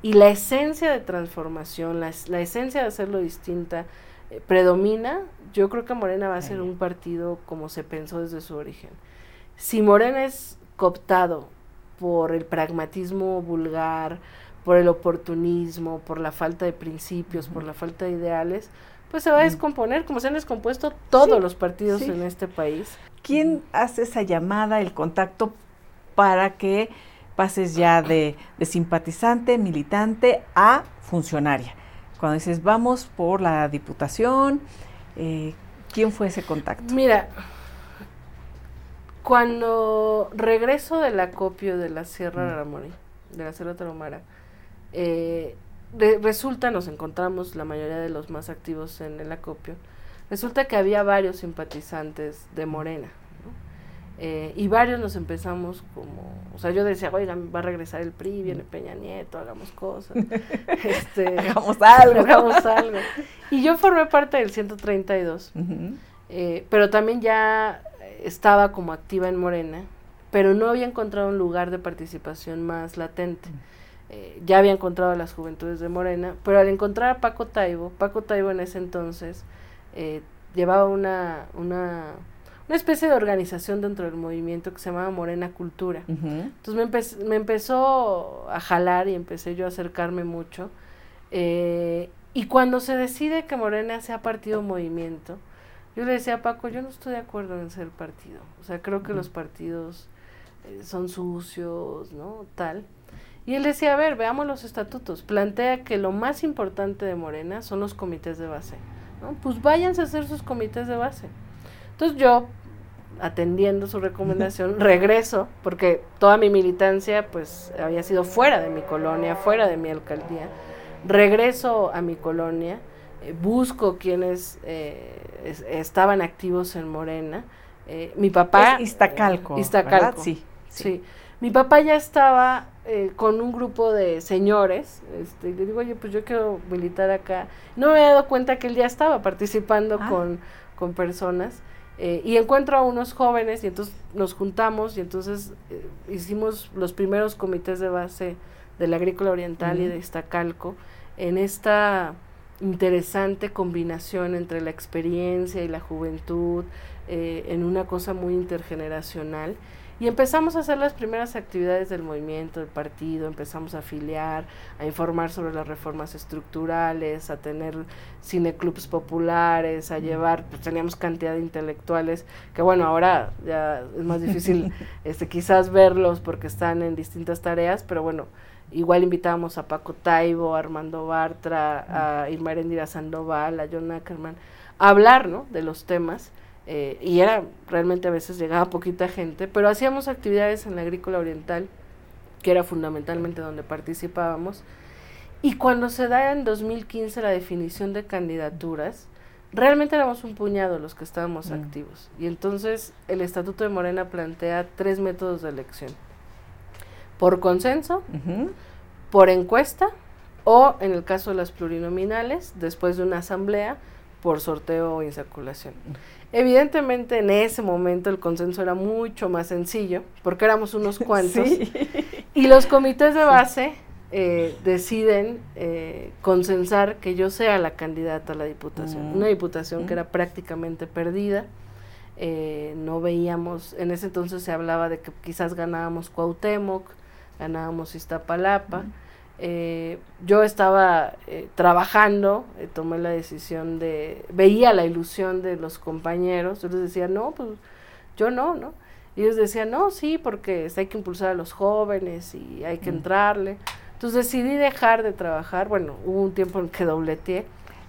Speaker 1: y la esencia de transformación, la, es- la esencia de hacerlo distinta, eh, predomina, yo creo que Morena va a ser un partido como se pensó desde su origen. Si Morena es cooptado por el pragmatismo vulgar, por el oportunismo, por la falta de principios, por la falta de ideales, pues se va a descomponer, como se han descompuesto todos los partidos en este país.
Speaker 2: ¿Quién hace esa llamada, el contacto para que pases ya de, simpatizante, militante a funcionaria? Cuando dices, vamos por la diputación, eh, ¿quién fue ese contacto?
Speaker 1: Mira, cuando regreso del acopio de la Sierra de la de la Sierra Tarahumara, eh, resulta, nos encontramos la mayoría de los más activos en el acopio, resulta que había varios simpatizantes de Morena. Eh, y varios nos empezamos como, o sea, yo decía, oigan, va a regresar el PRI, viene Peña Nieto, hagamos cosas.
Speaker 2: este, hagamos algo.
Speaker 1: hagamos algo. Y yo formé parte del 132, eh, pero también ya estaba como activa en Morena, pero no había encontrado un lugar de participación más latente. Eh, ya había encontrado a las juventudes de Morena, pero al encontrar a Paco Taibo, Paco Taibo en ese entonces eh, llevaba una, una, una, especie de organización dentro del movimiento que se llamaba Morena Cultura. Entonces me, me, empezó a jalar y empecé yo a acercarme mucho. Eh, y cuando se decide que Morena sea partido movimiento, yo le decía a Paco, yo no estoy de acuerdo en ser partido. O sea, creo que los partidos son sucios, ¿no? Tal. Y él decía, a ver, veamos los estatutos. Plantea que lo más importante de Morena son los comités de base. ¿no? Pues váyanse a hacer sus comités de base. Entonces yo, atendiendo su recomendación, regreso, porque toda mi militancia pues había sido fuera de mi colonia, fuera de mi alcaldía. Regreso a mi colonia, eh, busco quienes eh, estaban activos en Morena. Eh, mi papá...
Speaker 2: Es Iztacalco,
Speaker 1: Iztacalco.
Speaker 2: Sí,
Speaker 1: sí. Mi papá ya estaba eh, con un grupo de señores, este, y le digo, oye, pues yo quiero militar acá. No me había dado cuenta que él ya estaba participando ah. con, con, personas. Eh, y encuentro a unos jóvenes y entonces nos juntamos y entonces eh, hicimos los primeros comités de base de la agrícola oriental y de Iztacalco en esta interesante combinación entre la experiencia y la juventud, en una cosa muy intergeneracional. Y empezamos a hacer las primeras actividades del movimiento, del partido, empezamos a afiliar, a informar sobre las reformas estructurales, a tener cineclubs populares, a llevar, pues teníamos cantidad de intelectuales, que bueno, ahora ya es más difícil este quizás verlos porque están en distintas tareas, pero bueno, igual invitábamos a Paco Taibo, a Armando Bartra, a Irma Erendira Sandoval, a John Ackerman, a hablar, ¿no?, de los temas eh, y era realmente a veces llegaba poquita gente, pero hacíamos actividades en la agrícola oriental, que era fundamentalmente donde participábamos. Y cuando se da en 2015 la definición de candidaturas, realmente éramos un puñado los que estábamos mm. activos. Y entonces el Estatuto de Morena plantea tres métodos de elección. Por consenso, por encuesta o, en el caso de las plurinominales, después de una asamblea, por sorteo o insaculación. Evidentemente en ese momento el consenso era mucho más sencillo, porque éramos unos cuantos, y los comités de base eh, deciden eh, consensar que yo sea la candidata a la diputación, mm. una diputación que era prácticamente perdida, eh, no veíamos, en ese entonces se hablaba de que quizás ganábamos Cuauhtémoc, ganábamos Iztapalapa, eh, yo estaba eh, trabajando, eh, tomé la decisión de, veía la ilusión de los compañeros, yo les decía, no, pues yo no, ¿no? Y ellos decían, no, sí, porque hay que impulsar a los jóvenes y hay que mm. entrarle. Entonces decidí dejar de trabajar, bueno, hubo un tiempo en que dobleteé.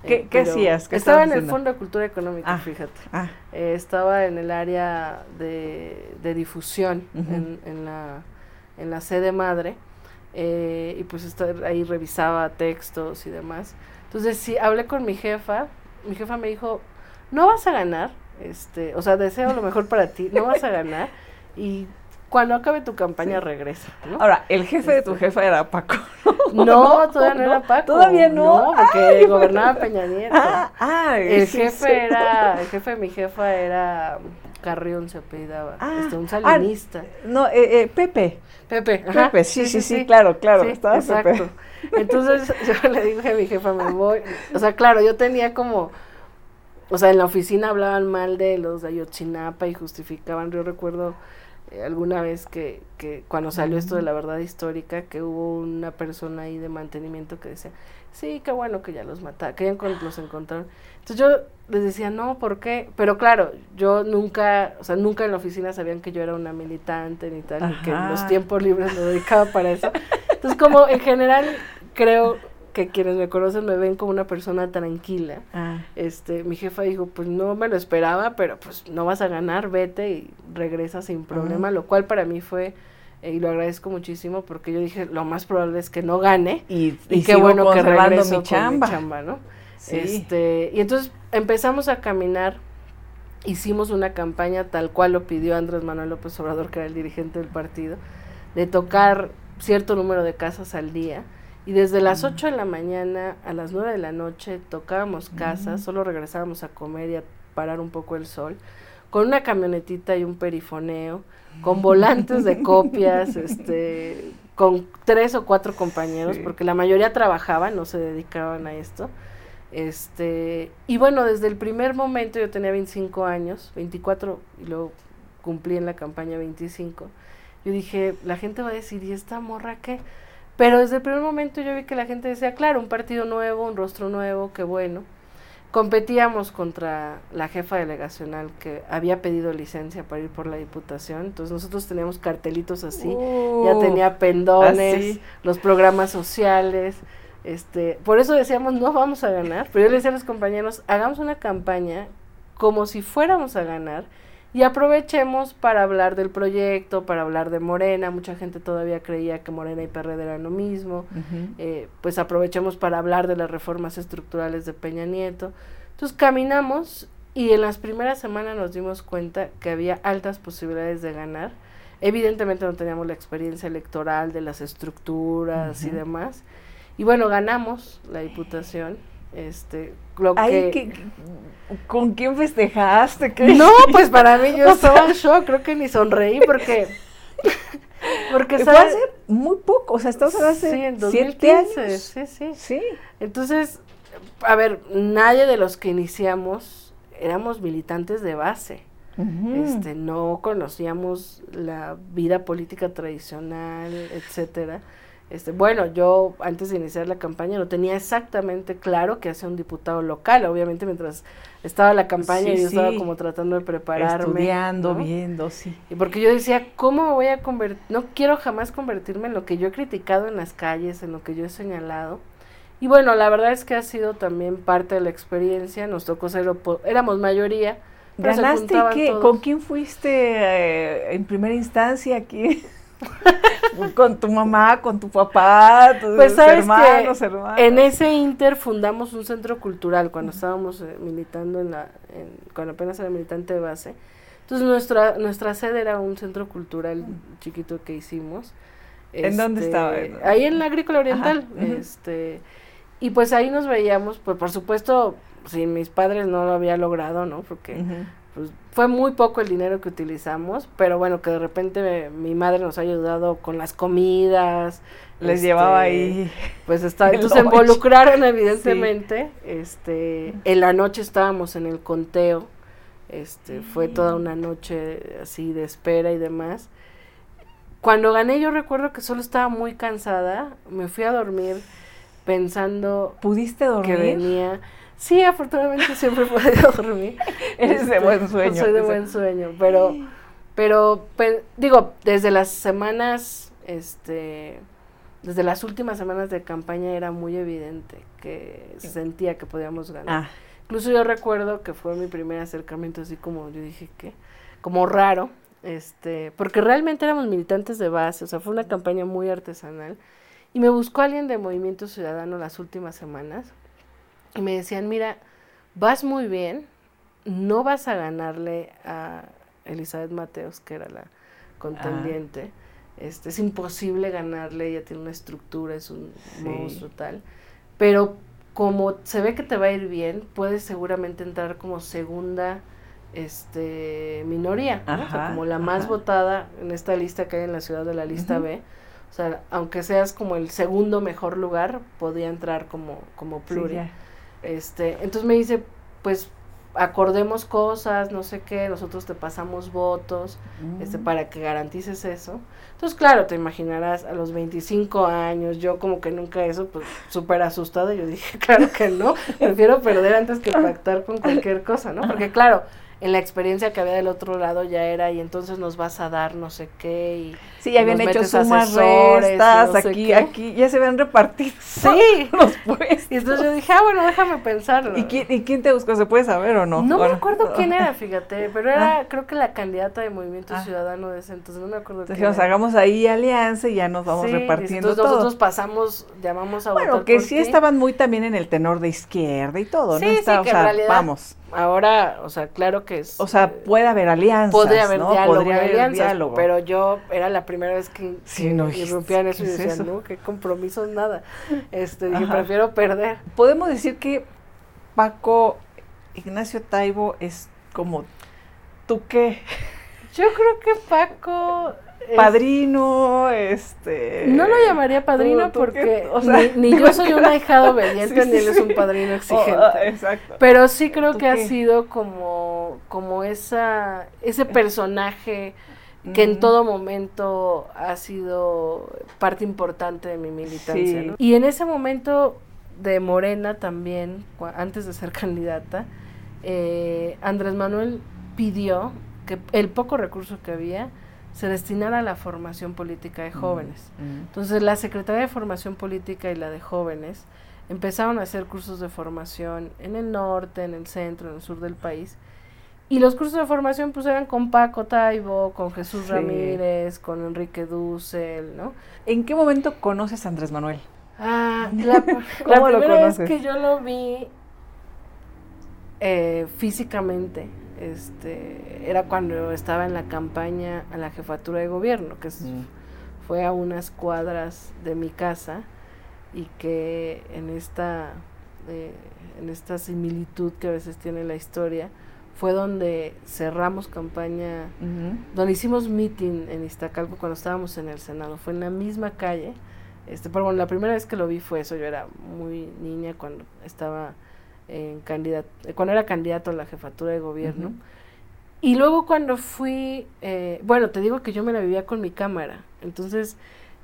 Speaker 2: ¿Qué, ¿qué hacías?
Speaker 1: estaba en el Fondo de Cultura Económica, ah, fíjate. Ah. estaba en el área de, de difusión en, en, la, en la sede madre eh, y pues ahí revisaba textos y demás. Entonces sí, hablé con mi jefa, mi jefa me dijo, no vas a ganar, este, o sea, deseo lo mejor para ti, no vas a ganar y cuando acabe tu campaña regresa.
Speaker 2: Ahora, el jefe de tu este. jefa era Paco.
Speaker 1: No, todavía no, era Paco.
Speaker 2: Todavía no.
Speaker 1: porque gobernaba Peña Nieto. Ah, ah el jefe era, el jefe de mi jefa era Carrión se apellidaba, ah, este, un salinista.
Speaker 2: no, eh, eh, Pepe.
Speaker 1: Pepe,
Speaker 2: Pepe, sí, sí, sí, claro, claro, estaba exacto.
Speaker 1: Entonces yo le dije a mi jefa, me voy. O sea, claro, yo tenía como, o sea, en la oficina hablaban mal de los de Ayotzinapa y justificaban, yo recuerdo eh, alguna vez que, que cuando salió esto de la verdad histórica, que hubo una persona ahí de mantenimiento que decía, sí, qué bueno que ya los mataron, que ya los encontraron. Entonces yo les decía, no, ¿por qué? Pero claro, yo nunca, o sea, nunca en la oficina sabían que yo era una militante ni tal, ni que los tiempos libres me dedicaba para eso. Entonces como en general creo que quienes me conocen me ven como una persona tranquila. Ah. Este, mi jefa dijo, pues no me lo esperaba, pero pues no vas a ganar, vete y regresa sin problema, lo cual para mí fue y lo agradezco muchísimo porque yo dije, lo más probable es que no gane
Speaker 2: y, qué bueno que regreso mi chamba.
Speaker 1: chamba, ¿no? Este, y entonces empezamos a caminar, hicimos una campaña tal cual lo pidió Andrés Manuel López Obrador, que era el dirigente del partido, de tocar cierto número de casas al día. Y desde las 8 de la mañana a las 9 de la noche tocábamos casas, solo regresábamos a comer y a parar un poco el sol, con una camionetita y un perifoneo, con volantes de copias, este, con tres o cuatro compañeros, porque la mayoría trabajaban, no se dedicaban a esto. Este, y bueno, desde el primer momento yo tenía 25 años, 24 y luego cumplí en la campaña 25. Yo dije, la gente va a decir, ¿y esta morra qué? Pero desde el primer momento yo vi que la gente decía, claro, un partido nuevo, un rostro nuevo, qué bueno. Competíamos contra la jefa delegacional que había pedido licencia para ir por la diputación, entonces nosotros teníamos cartelitos así, ya tenía pendones, los programas sociales, este, por eso decíamos no vamos a ganar, pero yo le decía a los compañeros, hagamos una campaña como si fuéramos a ganar y aprovechemos para hablar del proyecto, para hablar de Morena. Mucha gente todavía creía que Morena y PRD eran lo mismo. Eh, pues aprovechemos para hablar de las reformas estructurales de Peña Nieto. Entonces caminamos y en las primeras semanas nos dimos cuenta que había altas posibilidades de ganar. Evidentemente no teníamos la experiencia electoral de las estructuras y demás. Y bueno, ganamos la diputación este, lo que...
Speaker 2: ¿Con quién festejaste?
Speaker 1: No, pues para mí yo estaba en shock, creo que ni sonreí porque...
Speaker 2: porque Fue hace muy poco, o sea, estamos hace sí, en 2015,
Speaker 1: Sí, sí. Sí. Entonces, a ver, nadie de los que iniciamos éramos militantes de base. Este, no conocíamos la vida política tradicional, etcétera. Este, bueno, yo antes de iniciar la campaña no tenía exactamente claro que hacía un diputado local, obviamente mientras estaba la campaña yo estaba como tratando de prepararme.
Speaker 2: Estudiando, viendo, sí.
Speaker 1: Y porque yo decía, ¿cómo me voy a convertir? No quiero jamás convertirme en lo que yo he criticado en las calles, en lo que yo he señalado. Y bueno, la verdad es que ha sido también parte de la experiencia, nos tocó ser, éramos mayoría.
Speaker 2: ¿Ganaste qué? ¿Con quién fuiste eh, en primera instancia aquí? Con tu mamá, con tu papá, tus pues, hermanos,
Speaker 1: En ese inter fundamos un centro cultural cuando estábamos eh, militando en la, cuando apenas era militante de base. Entonces nuestra nuestra sede era un centro cultural chiquito que hicimos.
Speaker 2: ¿En dónde este, estaba?
Speaker 1: Ahí en la Agrícola Oriental. Este y pues ahí nos veíamos, pues por supuesto, si mis padres no lo había logrado, ¿no? Porque pues fue muy poco el dinero que utilizamos, pero bueno, que de repente mi madre nos ha ayudado con las comidas.
Speaker 2: Les llevaba este, ahí.
Speaker 1: Pues está, entonces se involucraron evidentemente. Este, en la noche estábamos en el conteo. Este, fue toda una noche así de espera y demás. Cuando gané yo recuerdo que solo estaba muy cansada, me fui a dormir pensando
Speaker 2: ¿Pudiste dormir?
Speaker 1: que venía Sí, afortunadamente siempre he podido dormir.
Speaker 2: Eres de buen sueño.
Speaker 1: Soy de buen sueño, pero, pero, digo, desde las semanas, este, desde las últimas semanas de campaña era muy evidente que se sentía que podíamos ganar. Ah. Incluso yo recuerdo que fue mi primer acercamiento así como, yo dije que, como raro, este, porque realmente éramos militantes de base, o sea, fue una campaña muy artesanal. Y me buscó alguien de Movimiento Ciudadano las últimas semanas y me decían, mira, vas muy bien, no vas a ganarle a Elizabeth Mateos, que era la contendiente. Este, es imposible ganarle, ella tiene una estructura, es un monstruo tal. Pero como se ve que te va a ir bien, puedes seguramente entrar como segunda este minoría, o sea, como la más votada en esta lista que hay en la ciudad de la lista B. O sea, aunque seas como el segundo mejor lugar, podía entrar como, como pluria. Este, entonces me dice, pues acordemos cosas, no sé qué, nosotros te pasamos votos, este,
Speaker 2: Mm.
Speaker 1: para que garantices eso. Entonces, claro, te imaginarás a los 25 años, yo como que nunca eso, pues súper asustada, yo dije, claro que no, prefiero perder antes que pactar con cualquier cosa, ¿no? Porque claro, en la experiencia que había del otro lado ya era, y entonces nos vas a dar no sé qué, y
Speaker 2: Sí, ya habían
Speaker 1: nos
Speaker 2: hecho sumas,
Speaker 1: y
Speaker 2: restas,
Speaker 1: no
Speaker 2: aquí, aquí, ya se habían repartido
Speaker 1: Sí.
Speaker 2: los puestos.
Speaker 1: Y entonces yo dije, ah, bueno, déjame pensarlo.
Speaker 2: ¿Y quién, ¿Y quién te buscó? ¿Se puede saber o no?
Speaker 1: No me acuerdo quién era, fíjate, pero era creo que la candidata de Movimiento
Speaker 2: Ah.
Speaker 1: Ciudadano de ese entonces, no me acuerdo
Speaker 2: Entonces
Speaker 1: quién era.
Speaker 2: hagamos ahí alianza y ya nos vamos
Speaker 1: Sí,
Speaker 2: repartiendo
Speaker 1: entonces
Speaker 2: todo.
Speaker 1: nosotros pasamos, llamamos a
Speaker 2: bueno,
Speaker 1: votar
Speaker 2: que
Speaker 1: por
Speaker 2: sí estaban muy también en el tenor de izquierda y todo,
Speaker 1: Sí,
Speaker 2: ¿no?
Speaker 1: sí,
Speaker 2: Está-
Speaker 1: que
Speaker 2: o
Speaker 1: en
Speaker 2: sea,
Speaker 1: realidad-
Speaker 2: vamos.
Speaker 1: Ahora, o sea, claro que es.
Speaker 2: O sea,
Speaker 1: eh,
Speaker 2: puede haber alianzas,
Speaker 1: podría haber
Speaker 2: ¿no?
Speaker 1: diálogo,
Speaker 2: Podría haber
Speaker 1: alianzas,
Speaker 2: diálogo.
Speaker 1: pero yo era la primera vez que,
Speaker 2: Sí, no,
Speaker 1: irrumpía en eso y
Speaker 2: ¿qué es
Speaker 1: decía,
Speaker 2: eso?
Speaker 1: no, qué compromisos, nada. Este, dije, prefiero perder.
Speaker 2: Podemos decir que Paco Ignacio Taibo es como, ¿tú qué?
Speaker 1: Yo creo que Paco...
Speaker 2: Padrino, este...
Speaker 1: No lo llamaría padrino
Speaker 2: ¿tú- tú qué?
Speaker 1: porque
Speaker 2: O sea,
Speaker 1: ni, ni yo soy un ahijado obediente
Speaker 2: Sí,
Speaker 1: ni él es un padrino
Speaker 2: Oh,
Speaker 1: exigente.
Speaker 2: ah, exacto.
Speaker 1: Pero sí creo
Speaker 2: ¿Tú
Speaker 1: que ha
Speaker 2: qué?
Speaker 1: sido como, como esa, ese personaje que en
Speaker 2: Ujú.
Speaker 1: todo momento ha sido parte importante de mi militancia.
Speaker 2: Sí.
Speaker 1: ¿no? Y en ese momento de Morena también, antes de ser candidata, eh, Andrés Manuel pidió que el poco recurso que había se destinara a la formación política de jóvenes.
Speaker 2: Mm.
Speaker 1: Entonces la Secretaría de Formación Política y la de Jóvenes empezaron a hacer cursos de formación en el norte, en el centro, en el sur del país. Y los cursos de formación pues eran con Paco Taibo, con Jesús
Speaker 2: Sí.
Speaker 1: Ramírez, con Enrique Dussel, ¿no?
Speaker 2: ¿En qué momento conoces a Andrés Manuel?
Speaker 1: Ah, la, la
Speaker 2: ¿Cómo lo
Speaker 1: primera vez que yo lo vi eh, físicamente, este, era cuando estaba en la campaña a la jefatura de gobierno, que
Speaker 2: Mm.
Speaker 1: fue a unas cuadras de mi casa y que en esta eh, en esta similitud que a veces tiene la historia fue donde cerramos campaña donde hicimos meeting en Iztacalco cuando estábamos en el Senado fue en la misma calle este pero bueno la primera vez que lo vi fue eso yo era muy niña cuando estaba en candidato cuando era candidato a la jefatura de gobierno y luego cuando fui, eh, bueno, te digo que yo me la vivía con mi cámara, entonces,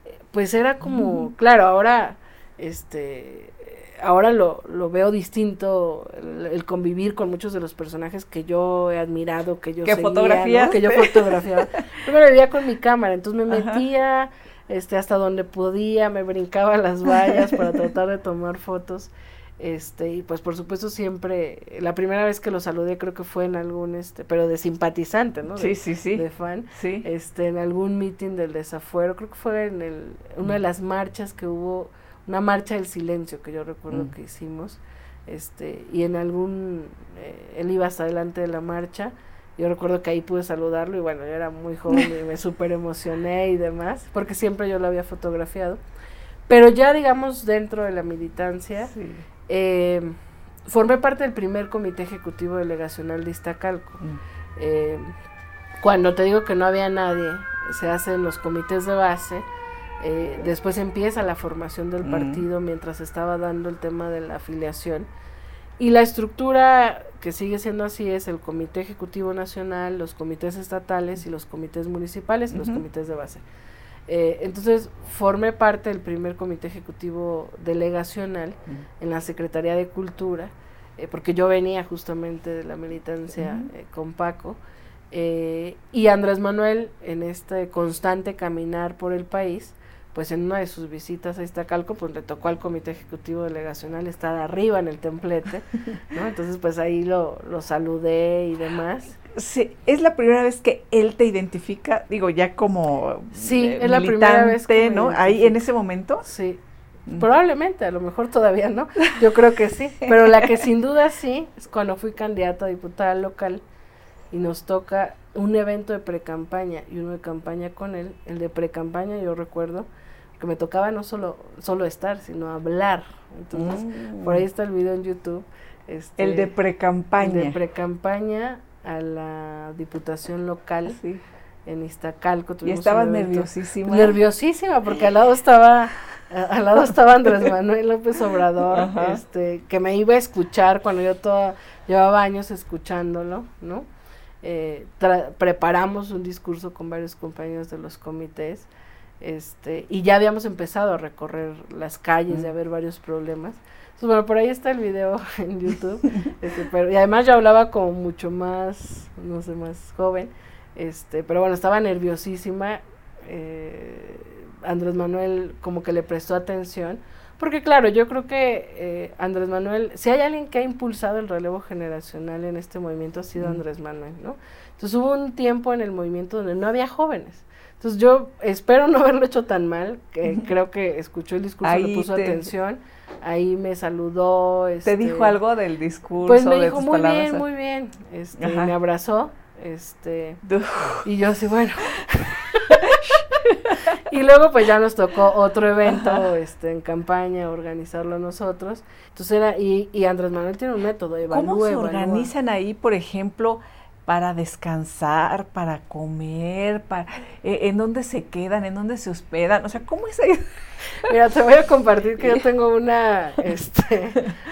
Speaker 1: eh, pues era como, claro, ahora, este, ahora lo, lo veo distinto, el, el convivir con muchos de los personajes que yo he admirado, que yo
Speaker 2: ¿Que
Speaker 1: seguía, ¿no? que yo fotografiaba. yo me la vivía con mi cámara, entonces me
Speaker 2: Ajá.
Speaker 1: metía, este, hasta donde podía, me brincaba las vallas para tratar de tomar fotos. Este, y pues por supuesto siempre, la primera vez que lo saludé creo que fue en algún, este, pero de simpatizante, ¿no? De,
Speaker 2: Sí, sí, sí.
Speaker 1: de fan,
Speaker 2: Sí.
Speaker 1: este, en algún meeting del desafuero, creo que fue en el, una de las marchas que hubo, una marcha del silencio que yo recuerdo
Speaker 2: Mm.
Speaker 1: que hicimos, este, y en algún, eh, él iba hasta adelante de la marcha, yo recuerdo que ahí pude saludarlo y bueno, yo era muy joven y me súper emocioné y demás, porque siempre yo lo había fotografiado, pero ya digamos dentro de la militancia,
Speaker 2: Sí.
Speaker 1: Eh, formé parte del primer comité ejecutivo delegacional de Iztacalco.
Speaker 2: Mm.
Speaker 1: Eh, cuando te digo que no había nadie, se hacen los comités de base, eh, después empieza la formación del
Speaker 2: Mm.
Speaker 1: partido mientras estaba dando el tema de la afiliación. Y la estructura que sigue siendo así es el Comité Ejecutivo Nacional, los comités estatales y los comités municipales y los
Speaker 2: Ujú.
Speaker 1: comités de base. Eh, entonces formé parte del primer comité ejecutivo delegacional en la Secretaría de Cultura, eh, porque yo venía justamente de la militancia eh, con Paco, eh, y Andrés Manuel en este constante caminar por el país, pues en una de sus visitas a Iztacalco, pues le tocó al Comité Ejecutivo Delegacional estar arriba en el templete, ¿no? Entonces pues ahí lo, lo saludé y demás.
Speaker 2: Sí, es la primera vez que él te identifica, digo, ya como
Speaker 1: Sí,
Speaker 2: eh,
Speaker 1: es la primera vez que
Speaker 2: ¿no? Ahí en ese momento.
Speaker 1: Sí,
Speaker 2: Mm.
Speaker 1: Probablemente, a lo mejor todavía no. Yo creo que sí. Pero la que sin duda sí es cuando fui candidata a diputada local y nos toca un evento de pre-campaña y uno de campaña con él. El de pre-campaña yo recuerdo que me tocaba no solo, solo estar, sino hablar. Entonces,
Speaker 2: Mm.
Speaker 1: por ahí está el video en YouTube. Este,
Speaker 2: El de
Speaker 1: el
Speaker 2: pre-campaña.
Speaker 1: de pre-campaña a la diputación local
Speaker 2: Sí.
Speaker 1: en Iztacalco.
Speaker 2: Y estabas nerviosísima.
Speaker 1: Nerviosísima, porque al lado estaba al lado estaba Andrés Manuel López Obrador, este, que me iba a escuchar cuando yo toda, llevaba años escuchándolo, ¿no? Eh, preparamos un discurso con varios compañeros de los comités, este, y ya habíamos empezado a recorrer las calles y a ver varios problemas. Entonces, bueno, por ahí está el video en YouTube, este, pero, y además yo hablaba como mucho más, no sé, más joven, este, pero bueno, estaba nerviosísima, eh, Andrés Manuel como que le prestó atención, porque claro, yo creo que eh, Andrés Manuel, si hay alguien que ha impulsado el relevo generacional en este movimiento ha sido Andrés Manuel, ¿no? Entonces hubo un tiempo en el movimiento donde no había jóvenes. Entonces yo espero no haberlo hecho tan mal, que creo que escuchó el discurso, le puso atención, ahí me saludó.
Speaker 2: Este, ¿Te dijo algo del discurso?
Speaker 1: Pues me dijo muy bien, muy bien, este, me abrazó, este, y yo así, bueno. y luego pues ya nos tocó otro evento este en campaña organizarlo nosotros entonces era y, y Andrés Manuel tiene un método
Speaker 2: cómo se organizan ahí por ejemplo para descansar, para comer, para eh, en dónde se quedan, en dónde se hospedan, o sea, ¿cómo es ahí?
Speaker 1: Mira, te voy a compartir que yo tengo una, este,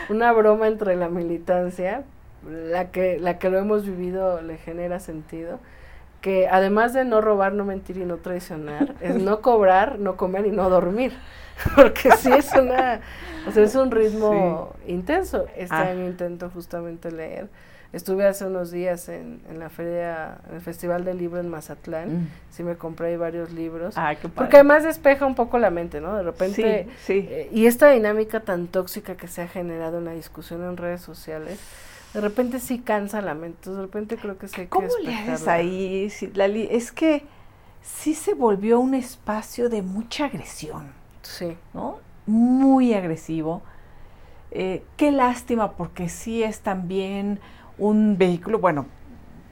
Speaker 1: una broma entre la militancia, la que, la que lo hemos vivido le genera sentido que además de no robar, no mentir y no traicionar, es no cobrar, no comer y no dormir. Porque sí es una, o sea, es un ritmo intenso. Este ah. año intento justamente leer. Estuve hace unos días en, en, la feria, en el Festival del Libro en Mazatlán. Mm. Sí me compré varios libros.
Speaker 2: Ah, qué
Speaker 1: porque además despeja un poco la mente, ¿no? De repente. Sí, eh, y esta dinámica tan tóxica que se ha generado en la discusión en redes sociales de repente sí cansa la mente, de repente creo que se
Speaker 2: ¿Cómo le haces ahí? es que sí se volvió un espacio de mucha agresión.
Speaker 1: Sí.
Speaker 2: ¿No? Muy agresivo. Eh, qué lástima, porque sí es también un vehículo, bueno,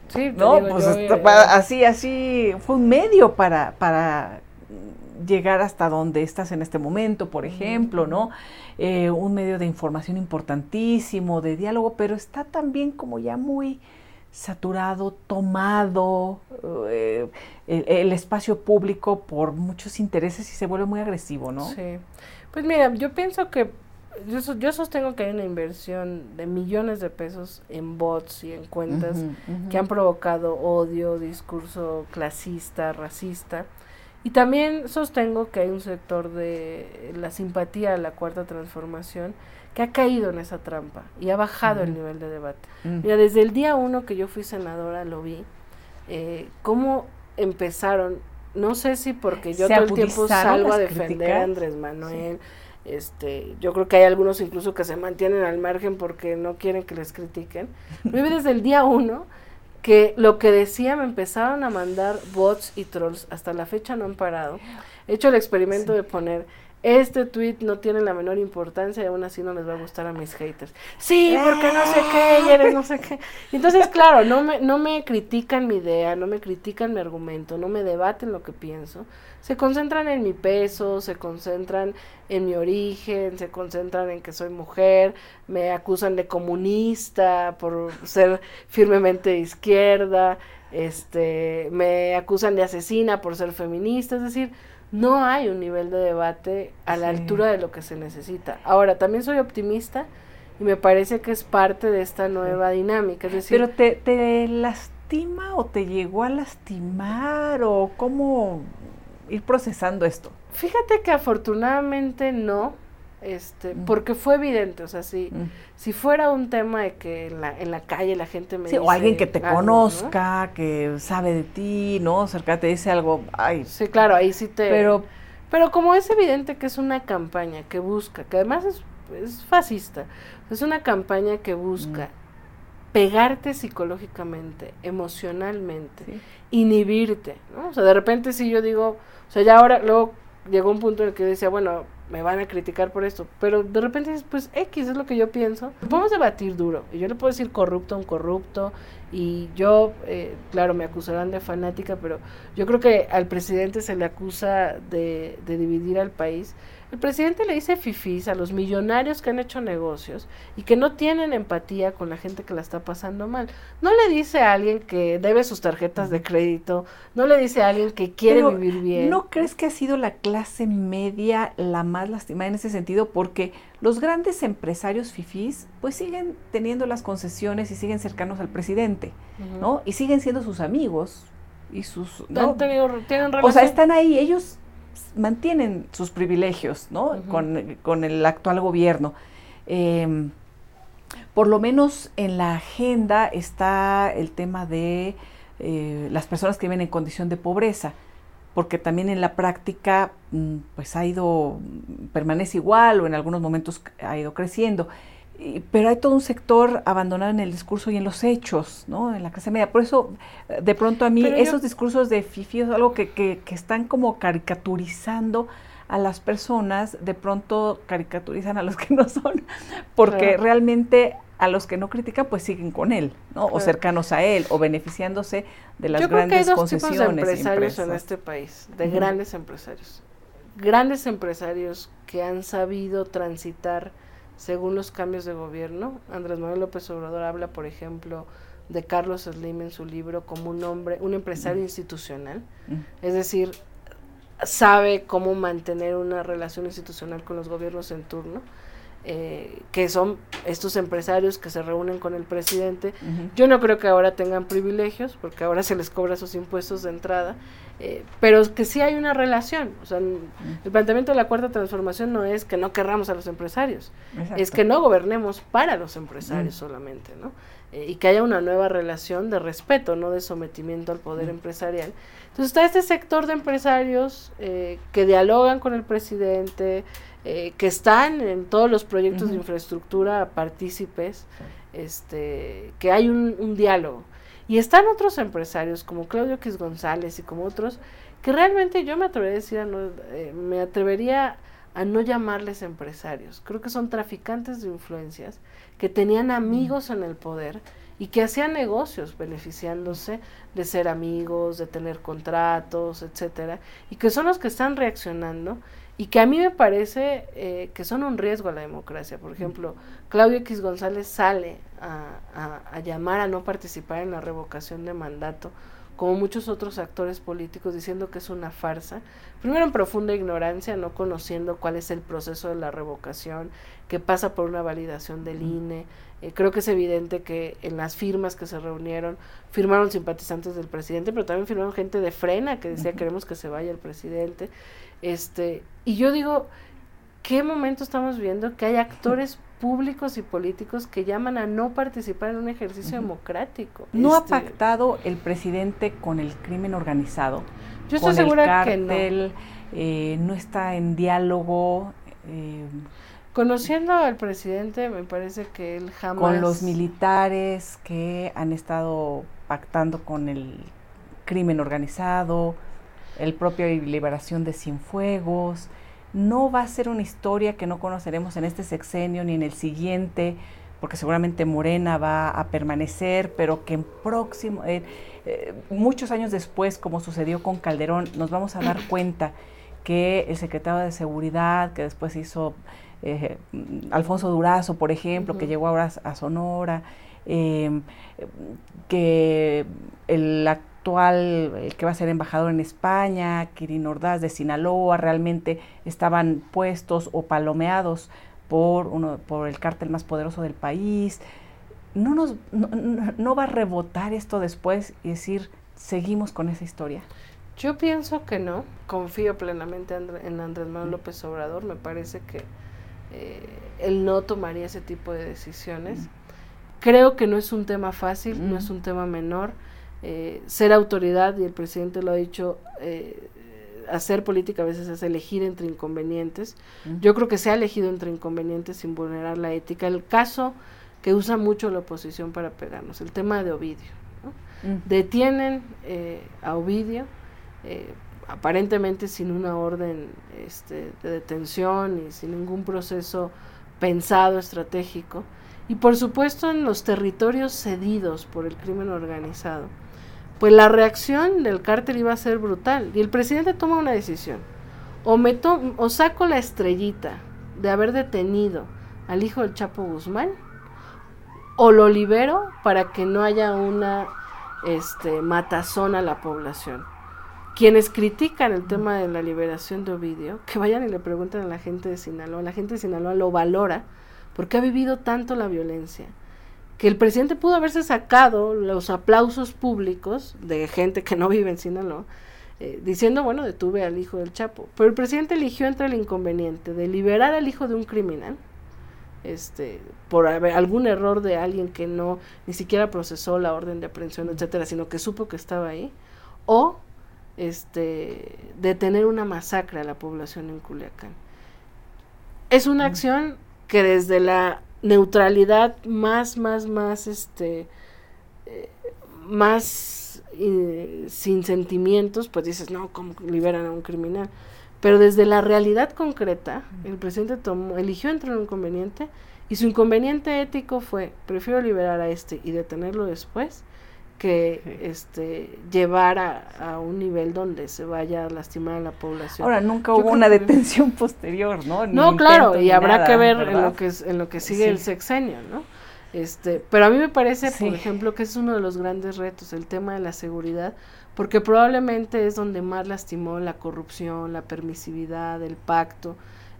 Speaker 1: sí, no,
Speaker 2: pues así, así, fue un medio para, para llegar hasta donde estás en este momento, por ejemplo, ¿no? Eh, un medio de información importantísimo, de diálogo, pero está también como ya muy saturado, tomado eh, el, espacio público por muchos intereses y se vuelve muy agresivo, ¿no?
Speaker 1: Sí. Pues mira, yo pienso que yo, yo sostengo que hay una inversión de millones de pesos en bots y en cuentas que han provocado odio, discurso clasista, racista. Y también sostengo que hay un sector de la simpatía a la cuarta transformación que ha caído en esa trampa y ha bajado el nivel de debate. Mira, desde el día uno que yo fui senadora lo vi, eh, cómo empezaron, no sé si porque yo todo el tiempo salgo a defender a Andrés Manuel, este, yo creo que hay algunos incluso que se mantienen al margen porque no quieren que les critiquen. Pero desde el día uno que lo que decía me empezaron a mandar bots y trolls, hasta la fecha no han parado. He hecho el experimento de poner este tweet no tiene la menor importancia y aún así no les va a gustar a mis haters. Sí, porque no sé qué, y eres no sé qué. Entonces, claro, no me, no me critican mi idea, no me critican mi argumento, no me debaten lo que pienso, se concentran en mi peso, se concentran en mi origen, se concentran en que soy mujer, me acusan de comunista por ser firmemente de izquierda, este, me acusan de asesina por ser feminista, es decir, no hay un nivel de debate a la altura de lo que se necesita. Ahora, también soy optimista y me parece que es parte de esta nueva dinámica. Es decir,
Speaker 2: Pero te, te lastima o te llegó a lastimar o cómo ir procesando esto?
Speaker 1: Fíjate que afortunadamente no, este, mm. porque fue evidente, o sea, si, mm. si fuera un tema de que en la, en la calle la gente me
Speaker 2: sí, o alguien que te conozca, que sabe de ti, ¿no? Cerca te dice algo, ay.
Speaker 1: Sí, claro, ahí sí te... Pero, pero como es evidente que es una campaña que busca, que además es, es fascista, es una campaña que busca mm. pegarte psicológicamente, emocionalmente, inhibirte, ¿no? O sea, de repente si yo digo o sea, ya ahora, luego llegó un punto en el que decía, bueno, me van a criticar por esto, pero de repente dices, pues X es lo que yo pienso. Podemos debatir duro, y yo le puedo decir corrupto a un corrupto, y yo, eh, claro, me acusarán de fanática, pero yo creo que al presidente se le acusa de, de dividir al país. El presidente le dice fifís a los millonarios que han hecho negocios y que no tienen empatía con la gente que la está pasando mal. No le dice a alguien que debe sus tarjetas de crédito, no le dice a alguien que quiere vivir bien.
Speaker 2: ¿No crees que ha sido la clase media la más lastimada en ese sentido? Porque los grandes empresarios fifís pues siguen teniendo las concesiones y siguen cercanos al presidente, ¿no? Y siguen siendo sus amigos y sus... ¿no? o sea, están ahí, ellos mantienen sus privilegios, ¿no? con, el actual gobierno. Em, por lo menos en la agenda está el tema de eh, las personas que viven en condición de pobreza, porque también en la práctica mm, pues ha ido, permanece igual o en algunos momentos ha ido creciendo pero hay todo un sector abandonado en el discurso y en los hechos, ¿no? En la clase media. Por eso, de pronto a mí, esos discursos de Fifi es algo que, que, están como caricaturizando a las personas, de pronto caricaturizan a los que no son, porque realmente a los que no critican, pues siguen con él, ¿no? O cercanos a él, o beneficiándose de las grandes concesiones.
Speaker 1: Creo que hay dos tipos de empresarios en este país, de grandes empresarios. Grandes empresarios que han sabido transitar según los cambios de gobierno. Andrés Manuel López Obrador habla, por ejemplo, de Carlos Slim en su libro como un hombre, un empresario institucional, es decir, sabe cómo mantener una relación institucional con los gobiernos en turno. Eh, que son estos empresarios que se reúnen con el presidente. Yo no creo que ahora tengan privilegios, porque ahora se les cobra sus impuestos de entrada, eh, pero que sí hay una relación. O sea, el planteamiento de la cuarta transformación no es que no querramos a los empresarios, es que no gobernemos para los empresarios solamente, ¿no? Eh, y que haya una nueva relación de respeto, no de sometimiento al poder empresarial. Entonces está este sector de empresarios que dialogan con el presidente, eh, que están en todos los proyectos de infraestructura partícipes, este, que hay un, diálogo. Y están otros empresarios como Claudio Quis González y como otros que realmente yo me atrevería a decir, eh, me atrevería a no llamarles empresarios. Creo que son traficantes de influencias que tenían amigos en el poder y que hacían negocios beneficiándose de ser amigos, de tener contratos, etcétera, y que son los que están reaccionando y que a mí me parece eh, que son un riesgo a la democracia. Por ejemplo, Claudio X González sale a, a, llamar a no participar en la revocación de mandato, como muchos otros actores políticos, diciendo que es una farsa. Primero en profunda ignorancia, no conociendo cuál es el proceso de la revocación, que pasa por una validación del INE. Eh, creo que es evidente que en las firmas que se reunieron, firmaron simpatizantes del presidente, pero también firmaron gente de frena que decía queremos que se vaya el presidente. Este, y yo digo, ¿qué momento estamos viendo que hay actores públicos y políticos que llaman a no participar en un ejercicio democrático?
Speaker 2: ¿No ha este, pactado el presidente con el crimen organizado?
Speaker 1: Yo estoy segura que no.
Speaker 2: Eh, no está en diálogo.
Speaker 1: Eh, Conociendo al presidente, me parece que él jamás...
Speaker 2: Con los militares que han estado pactando con el crimen organizado, el propio Liberación de Cienfuegos. No va a ser una historia que no conoceremos en este sexenio ni en el siguiente, porque seguramente Morena va a permanecer, pero que en próximo, eh, eh, muchos años después, como sucedió con Calderón, nos vamos a dar cuenta que el secretario de Seguridad, que después hizo eh, Alfonso Durazo, por ejemplo, que llegó ahora a Sonora, que el el que va a ser embajador en España, Kirin Ordaz de Sinaloa, realmente estaban puestos o palomeados por, uno, por el cártel más poderoso del país. No, nos, no, va a rebotar esto después y decir, seguimos con esa historia.
Speaker 1: Yo pienso que no. Confío plenamente en Andrés Manuel López Obrador. Me parece que eh, él no tomaría ese tipo de decisiones. Creo que no es un tema fácil, no es un tema menor. Eh, ser autoridad, y el presidente lo ha dicho, eh, hacer política a veces es elegir entre inconvenientes. Yo creo que se ha elegido entre inconvenientes sin vulnerar la ética. El caso que usa mucho la oposición para pegarnos, el tema de Ovidio. Detienen eh, a Ovidio, aparentemente sin una orden este, de detención y sin ningún proceso pensado estratégico. Y por supuesto en los territorios cedidos por el crimen organizado pues la reacción del cártel iba a ser brutal. Y el presidente toma una decisión. o, me o saco la estrellita de haber detenido al hijo del Chapo Guzmán, o lo libero para que no haya una este, matazón a la población. Quienes critican el tema de la liberación de Ovidio, que vayan y le pregunten a la gente de Sinaloa. La gente de Sinaloa lo valora porque ha vivido tanto la violencia que el presidente pudo haberse sacado los aplausos públicos de gente que no vive en Sinaloa, eh, diciendo, bueno, detuve al hijo del Chapo. Pero el presidente eligió entre el inconveniente de liberar al hijo de un criminal, este, por algún error de alguien que no ni siquiera procesó la orden de aprehensión, etcétera, sino que supo que estaba ahí, o este, detener una masacre a la población en Culiacán. Es una acción que desde la neutralidad más, más, más, este, eh, más eh, sin sentimientos, pues dices, no, ¿cómo liberan a un criminal? Pero desde la realidad concreta, el presidente tomó, eligió entre un inconveniente y su inconveniente ético fue, prefiero liberar a este y detenerlo después que este llevar a, un nivel donde se vaya a lastimar a la población.
Speaker 2: Ahora nunca hubo una detención posterior, ¿no?
Speaker 1: no, claro, y habrá que ver en lo que en lo que sigue el sexenio, ¿no? Este, pero a mí me parece, por ejemplo, que es uno de los grandes retos, el tema de la seguridad, porque probablemente es donde más lastimó la corrupción, la permisividad, el pacto.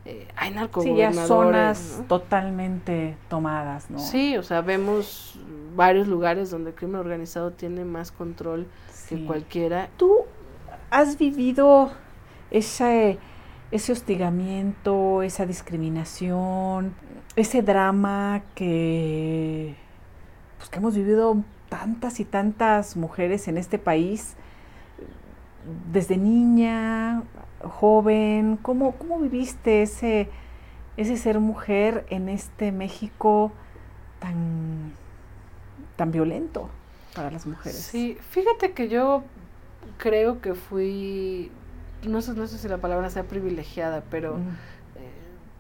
Speaker 1: Eh, hay narcogobernadores.
Speaker 2: Sí, zonas totalmente tomadas, ¿no?
Speaker 1: Sí, o sea, vemos varios lugares donde el crimen organizado tiene más control que cualquiera.
Speaker 2: ¿Tú has vivido ese, ese hostigamiento, esa discriminación, ese drama que, pues, que hemos vivido tantas y tantas mujeres en este país? Desde niña, joven, ¿cómo, cómo viviste ese, ese ser mujer en este México tan, tan violento para las mujeres?
Speaker 1: Sí, fíjate que yo creo que fui, no sé, no sé si la palabra sea privilegiada, pero mm. eh,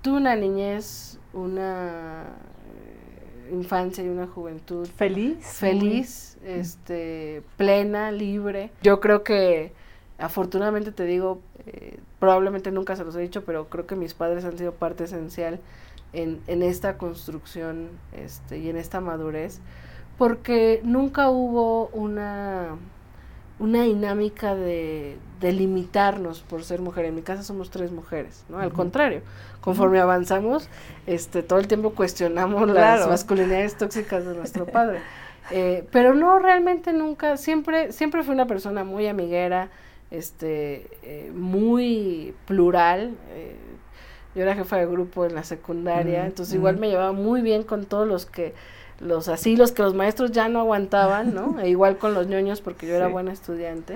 Speaker 1: tuve una niñez, una eh, infancia y una juventud
Speaker 2: feliz,
Speaker 1: feliz, este, plena, libre. Yo creo que afortunadamente te digo, eh, probablemente nunca se los he dicho, pero creo que mis padres han sido parte esencial en, en esta construcción este, y en esta madurez, porque nunca hubo una, una dinámica de, de limitarnos por ser mujer. En mi casa somos tres mujeres, ¿no? Al contrario, conforme avanzamos, este, todo el tiempo cuestionamos las masculinidades tóxicas de nuestro padre. Eh, pero no, realmente nunca, siempre, siempre fui una persona muy amiguera, este, eh, muy plural. Eh, yo era jefa de grupo en la secundaria, entonces igual me llevaba muy bien con todos los que, los asilos que los maestros ya no aguantaban, ¿no? e igual con los ñoños porque yo era buena estudiante.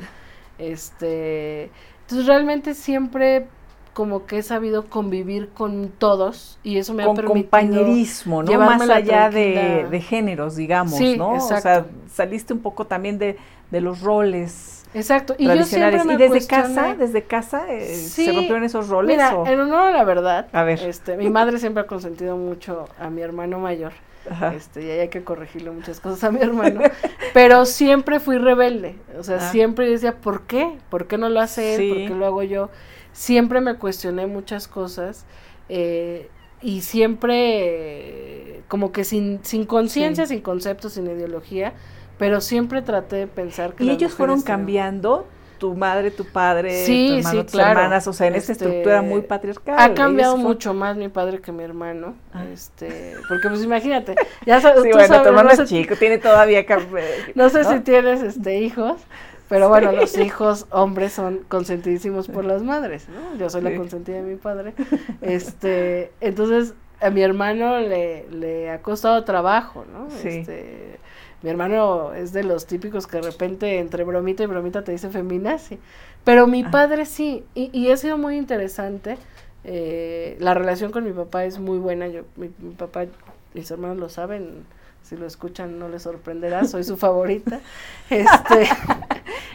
Speaker 1: Este, entonces realmente siempre como que he sabido convivir con todos y eso me ha permitido
Speaker 2: compañerismo, ¿no? Más allá de, géneros, digamos, ¿no? O sea, saliste un poco también de, de los roles
Speaker 1: Exacto.
Speaker 2: Y yo siempre me ¿Y desde casa, desde casa eh, se rompieron esos roles?
Speaker 1: Mira, en honor a la verdad, a ver. Este, mi madre siempre ha consentido mucho a mi hermano mayor. Este, y hay que corregirle muchas cosas a mi hermano. pero siempre fui rebelde. O sea, ah. siempre decía, ¿por qué? ¿Por qué no lo hace él? ¿Por qué lo hago yo? Siempre me cuestioné muchas cosas. Eh, y siempre como que sin, sin conciencia, sin conceptos, sin ideología, pero siempre traté de pensar que...
Speaker 2: ¿Y ellos fueron cambiando? tu madre, tu padre, tu hermano, tus hermanas, o sea, en esta estructura muy patriarcal.
Speaker 1: Ha cambiado mucho más mi padre que mi hermano, ah. este, porque pues imagínate, ya
Speaker 2: sabes, sí, bueno, tu hermano es chico, tiene todavía
Speaker 1: no sé si tienes este hijos, pero bueno, los hijos hombres son consentidísimos por las madres, ¿no? Yo soy la consentida de mi padre. Este, entonces a mi hermano le, le ha costado trabajo, ¿no? Sí. Este, mi hermano es de los típicos que de repente entre bromita y bromita te dice feminazi. Pero mi ah. padre sí, y, y ha sido muy interesante. Eh, la relación con mi papá es muy buena. Yo, mi, papá, mis hermanos lo saben, si lo escuchan no les sorprenderá, soy su favorita. Este,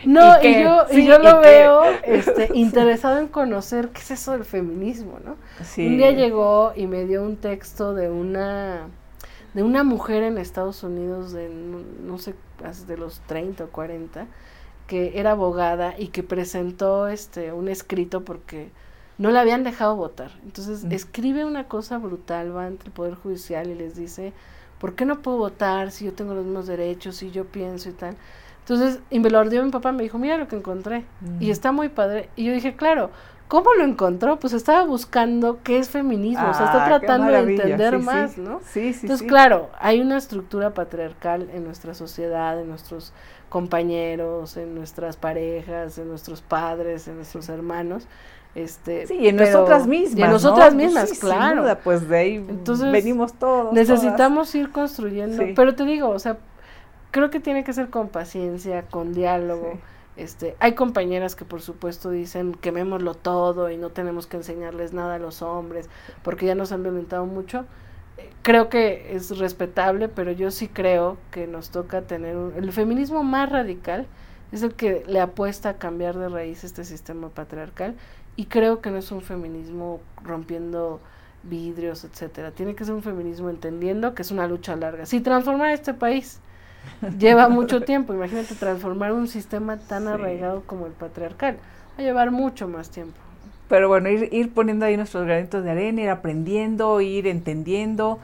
Speaker 1: no, y, yo, y yo lo veo este, interesado en conocer qué es eso del feminismo, ¿no? Un día llegó y me dio un texto de una de una mujer en Estados Unidos de no, sé, de los 30 o 40, que era abogada y que presentó este un escrito porque no la habían dejado votar. Entonces
Speaker 2: Mm.
Speaker 1: escribe una cosa brutal, va ante el Poder Judicial y les dice, ¿por qué no puedo votar si yo tengo los mismos derechos, si yo pienso y tal? Entonces, y me lo ordenó mi papá, me dijo, mira lo que encontré. Y
Speaker 2: Mm.
Speaker 1: está muy padre. Y yo dije, claro, ¿cómo lo encontró? Pues estaba buscando qué es feminismo, o sea, está
Speaker 2: Ah, qué
Speaker 1: tratando de entender
Speaker 2: sí, sí.
Speaker 1: más, ¿no?
Speaker 2: Sí, sí,
Speaker 1: Entonces,
Speaker 2: sí.
Speaker 1: claro, hay una estructura patriarcal en nuestra sociedad, en nuestros compañeros, en nuestras parejas, en nuestros padres, en nuestros hermanos. Este,
Speaker 2: Sí, y en
Speaker 1: pero-
Speaker 2: nosotras mismas.
Speaker 1: Y en
Speaker 2: ¿no?
Speaker 1: nosotras mismas,
Speaker 2: sí, sin
Speaker 1: claro.
Speaker 2: duda, pues de ahí
Speaker 1: Entonces,
Speaker 2: venimos todos.
Speaker 1: Necesitamos ir construyendo,
Speaker 2: Sí.
Speaker 1: pero te digo, o sea, creo que tiene que ser con paciencia, con diálogo.
Speaker 2: Sí.
Speaker 1: Este, hay compañeras que por supuesto dicen quemémoslo todo y no tenemos que enseñarles nada a los hombres porque ya nos han violentado mucho. Creo que es respetable, pero yo sí creo que nos toca tener un- el feminismo más radical es el que le apuesta a cambiar de raíz este sistema patriarcal y creo que no es un feminismo rompiendo vidrios, etcétera. Tiene que ser un feminismo entendiendo que es una lucha larga. Si transformar este país lleva mucho tiempo, imagínate transformar un sistema tan
Speaker 2: Sí.
Speaker 1: arraigado como el patriarcal, va a llevar mucho más tiempo.
Speaker 2: Pero bueno, ir, ir poniendo ahí nuestros granitos de arena, ir aprendiendo, ir entendiendo,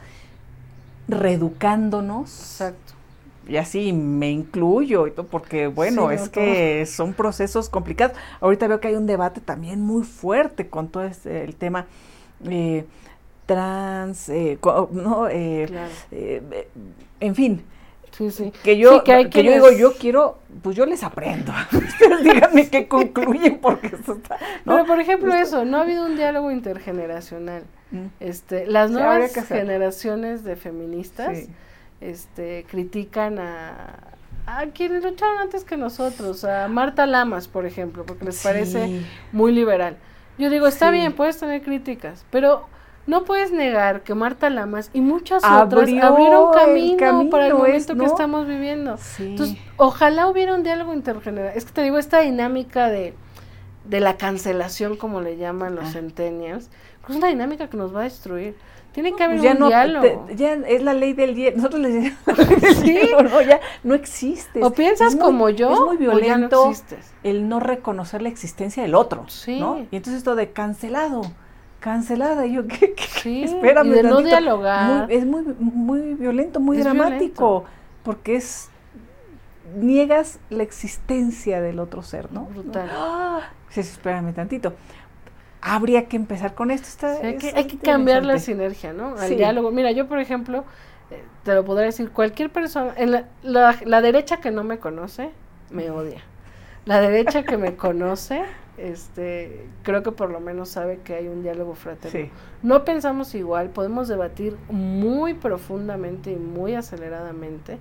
Speaker 2: reeducándonos.
Speaker 1: Exacto.
Speaker 2: Y así me incluyo, y todo, porque bueno,
Speaker 1: Sí,
Speaker 2: es
Speaker 1: no,
Speaker 2: que son procesos complicados. Ahorita veo que hay un debate también muy fuerte con todo este, el tema eh, trans, eh, co- no, eh,
Speaker 1: Claro.
Speaker 2: eh, en fin,
Speaker 1: Sí, sí.
Speaker 2: que yo,
Speaker 1: Sí, que hay
Speaker 2: que yo digo, yo quiero, pues yo les aprendo. Ustedes díganme qué concluyen, porque eso está, ¿no?
Speaker 1: Pero por ejemplo
Speaker 2: Esto-
Speaker 1: eso, no ha habido un diálogo intergeneracional.
Speaker 2: Mm,
Speaker 1: Este, las nuevas generaciones de feministas este, critican a, a quienes lucharon antes que nosotros, a Marta Lamas, por ejemplo, porque les parece muy liberal. Yo digo, está bien, puedes tener críticas, pero no puedes negar que Marta Lamas y muchas
Speaker 2: Abrió
Speaker 1: otras abrieron
Speaker 2: el
Speaker 1: camino, para el
Speaker 2: camino, es,
Speaker 1: momento que estamos viviendo.
Speaker 2: Sí.
Speaker 1: Entonces, ojalá hubiera un diálogo intergeneracional. Es que te digo, esta dinámica de, de la cancelación, como le llaman los
Speaker 2: Ah.
Speaker 1: centennials, pues es una dinámica que nos va a destruir. Tiene que haber
Speaker 2: ya
Speaker 1: un
Speaker 2: no,
Speaker 1: diálogo.
Speaker 2: te- ya es la ley del hielo. Nosotros le
Speaker 1: Sí.
Speaker 2: no, ya no existe.
Speaker 1: o piensas
Speaker 2: muy-
Speaker 1: como yo,
Speaker 2: es muy
Speaker 1: no
Speaker 2: violento
Speaker 1: existes.
Speaker 2: el no reconocer la existencia del otro,
Speaker 1: Sí.
Speaker 2: ¿no? Y entonces esto de cancelado, cancelada, y yo, ¿qué, qué,
Speaker 1: Sí,
Speaker 2: Espérame
Speaker 1: y de no
Speaker 2: tantito.
Speaker 1: dialogar.
Speaker 2: Muy- es muy, muy violento, muy
Speaker 1: Es
Speaker 2: dramático, porque es niegas la existencia del otro ser, ¿no?
Speaker 1: Brutal.
Speaker 2: Ah, sí, espérame tantito. Habría que empezar con esto. Está,
Speaker 1: Sí, hay, que,
Speaker 2: es
Speaker 1: hay que cambiar la sinergia, ¿no? Al
Speaker 2: Sí.
Speaker 1: diálogo. Mira, yo, por ejemplo, eh, te lo podría decir, cualquier persona, en la, la, la derecha que no me conoce, me odia. La derecha que me conoce, este, creo que por lo menos sabe que hay un diálogo fraterno.
Speaker 2: Sí.
Speaker 1: No pensamos igual, podemos debatir muy profundamente y muy aceleradamente,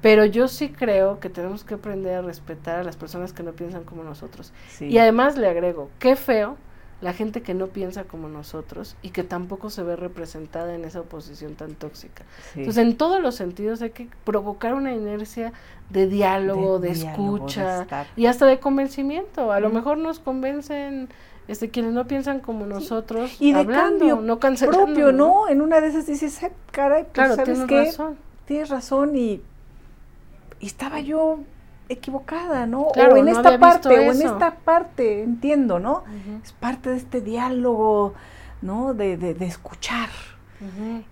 Speaker 1: pero yo sí creo que tenemos que aprender a respetar a las personas que no piensan como nosotros.
Speaker 2: Sí.
Speaker 1: Y además le agrego, qué feo la gente que no piensa como nosotros y que tampoco se ve representada en esa oposición tan tóxica.
Speaker 2: Sí.
Speaker 1: Entonces, en todos los sentidos hay que provocar una inercia de diálogo, de,
Speaker 2: diálogo,
Speaker 1: escucha y hasta de convencimiento. A lo mejor nos convencen este quienes no piensan como nosotros
Speaker 2: Y de
Speaker 1: hablando,
Speaker 2: cambio
Speaker 1: no cancelando,
Speaker 2: propio, ¿no? En una de esas dices, "Ay, caray, pues,
Speaker 1: Claro,
Speaker 2: ¿sabes
Speaker 1: tienes
Speaker 2: qué?
Speaker 1: razón.
Speaker 2: Tienes razón y, y estaba yo equivocada, ¿no?
Speaker 1: Claro,
Speaker 2: o en
Speaker 1: no
Speaker 2: esta parte, o en esta parte, entiendo, ¿no? Es parte de este diálogo, ¿no? De, de, de escuchar.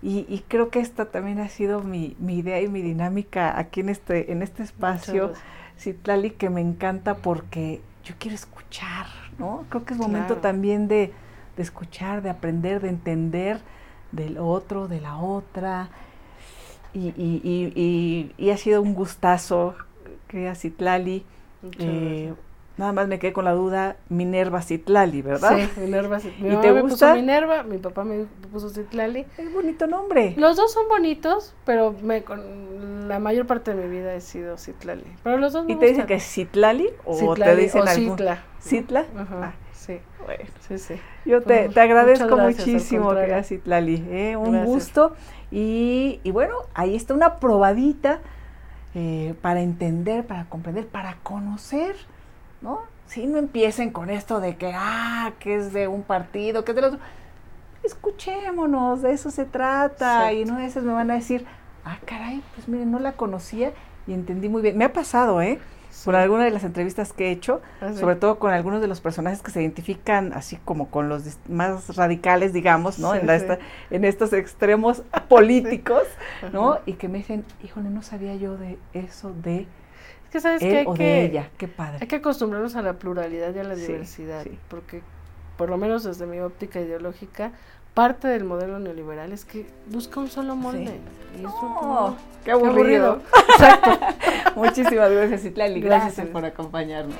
Speaker 2: Y, y creo que esta también ha sido mi, mi idea y mi dinámica aquí en este, en este espacio, Citlali, que me encanta porque yo quiero escuchar, ¿no? Creo que es momento
Speaker 1: Claro.
Speaker 2: también de, de escuchar, de aprender, de entender del otro, de la otra. Y, y, y- y ha sido un gustazo, querida Citlali. Eh,
Speaker 1: gracias.
Speaker 2: nada más me quedé con la duda, Minerva Citlali, ¿verdad?
Speaker 1: Sí, Minerva. Mi
Speaker 2: ¿Y te
Speaker 1: me
Speaker 2: gusta?
Speaker 1: puso Minerva, mi papá me puso Citlali.
Speaker 2: Es bonito nombre.
Speaker 1: Los dos son bonitos, pero me, con la mayor parte de mi vida he sido Citlali. Pero los dos me
Speaker 2: ¿Y te dicen que es Citlali o te
Speaker 1: Citlali
Speaker 2: dicen
Speaker 1: o
Speaker 2: algún?
Speaker 1: Citla.
Speaker 2: ¿Citla?
Speaker 1: Ajá,
Speaker 2: Ah,
Speaker 1: sí,
Speaker 2: bueno.
Speaker 1: sí, sí.
Speaker 2: Yo te,
Speaker 1: Pues,
Speaker 2: te agradezco
Speaker 1: gracias,
Speaker 2: muchísimo,
Speaker 1: contrario.
Speaker 2: querida Citlali. ¿eh? Un
Speaker 1: Gracias.
Speaker 2: gusto. Y, y bueno, ahí está una probadita eh, para entender, para comprender, para conocer, ¿no? Si no empiecen con esto de que, ah, que es de un partido, que es del otro. Escuchémonos, de eso se trata. Y no a veces me van a decir, ah, caray, pues miren, no la conocía y entendí muy bien. Me ha pasado, ¿eh? Por alguna de las entrevistas que he hecho,
Speaker 1: Ah, sí.
Speaker 2: sobre todo con algunos de los personajes que se identifican así como con los más radicales, digamos, ¿no?
Speaker 1: Sí,
Speaker 2: en, la esta- en estos extremos políticos, ¿no? Y que me dicen, híjole, no sabía yo de eso de
Speaker 1: Es que sabes que
Speaker 2: él
Speaker 1: hay
Speaker 2: o
Speaker 1: que,
Speaker 2: de ella, qué padre.
Speaker 1: hay que acostumbrarnos a la pluralidad y a la diversidad, porque por lo menos desde mi óptica ideológica, parte del modelo neoliberal es que busca un solo molde. Y eso
Speaker 2: No,
Speaker 1: como-
Speaker 2: qué aburrido.
Speaker 1: aburrido. Exacto.
Speaker 2: Muchísimas gracias, Citlali.
Speaker 1: Gracias,
Speaker 2: Gracias por acompañarnos.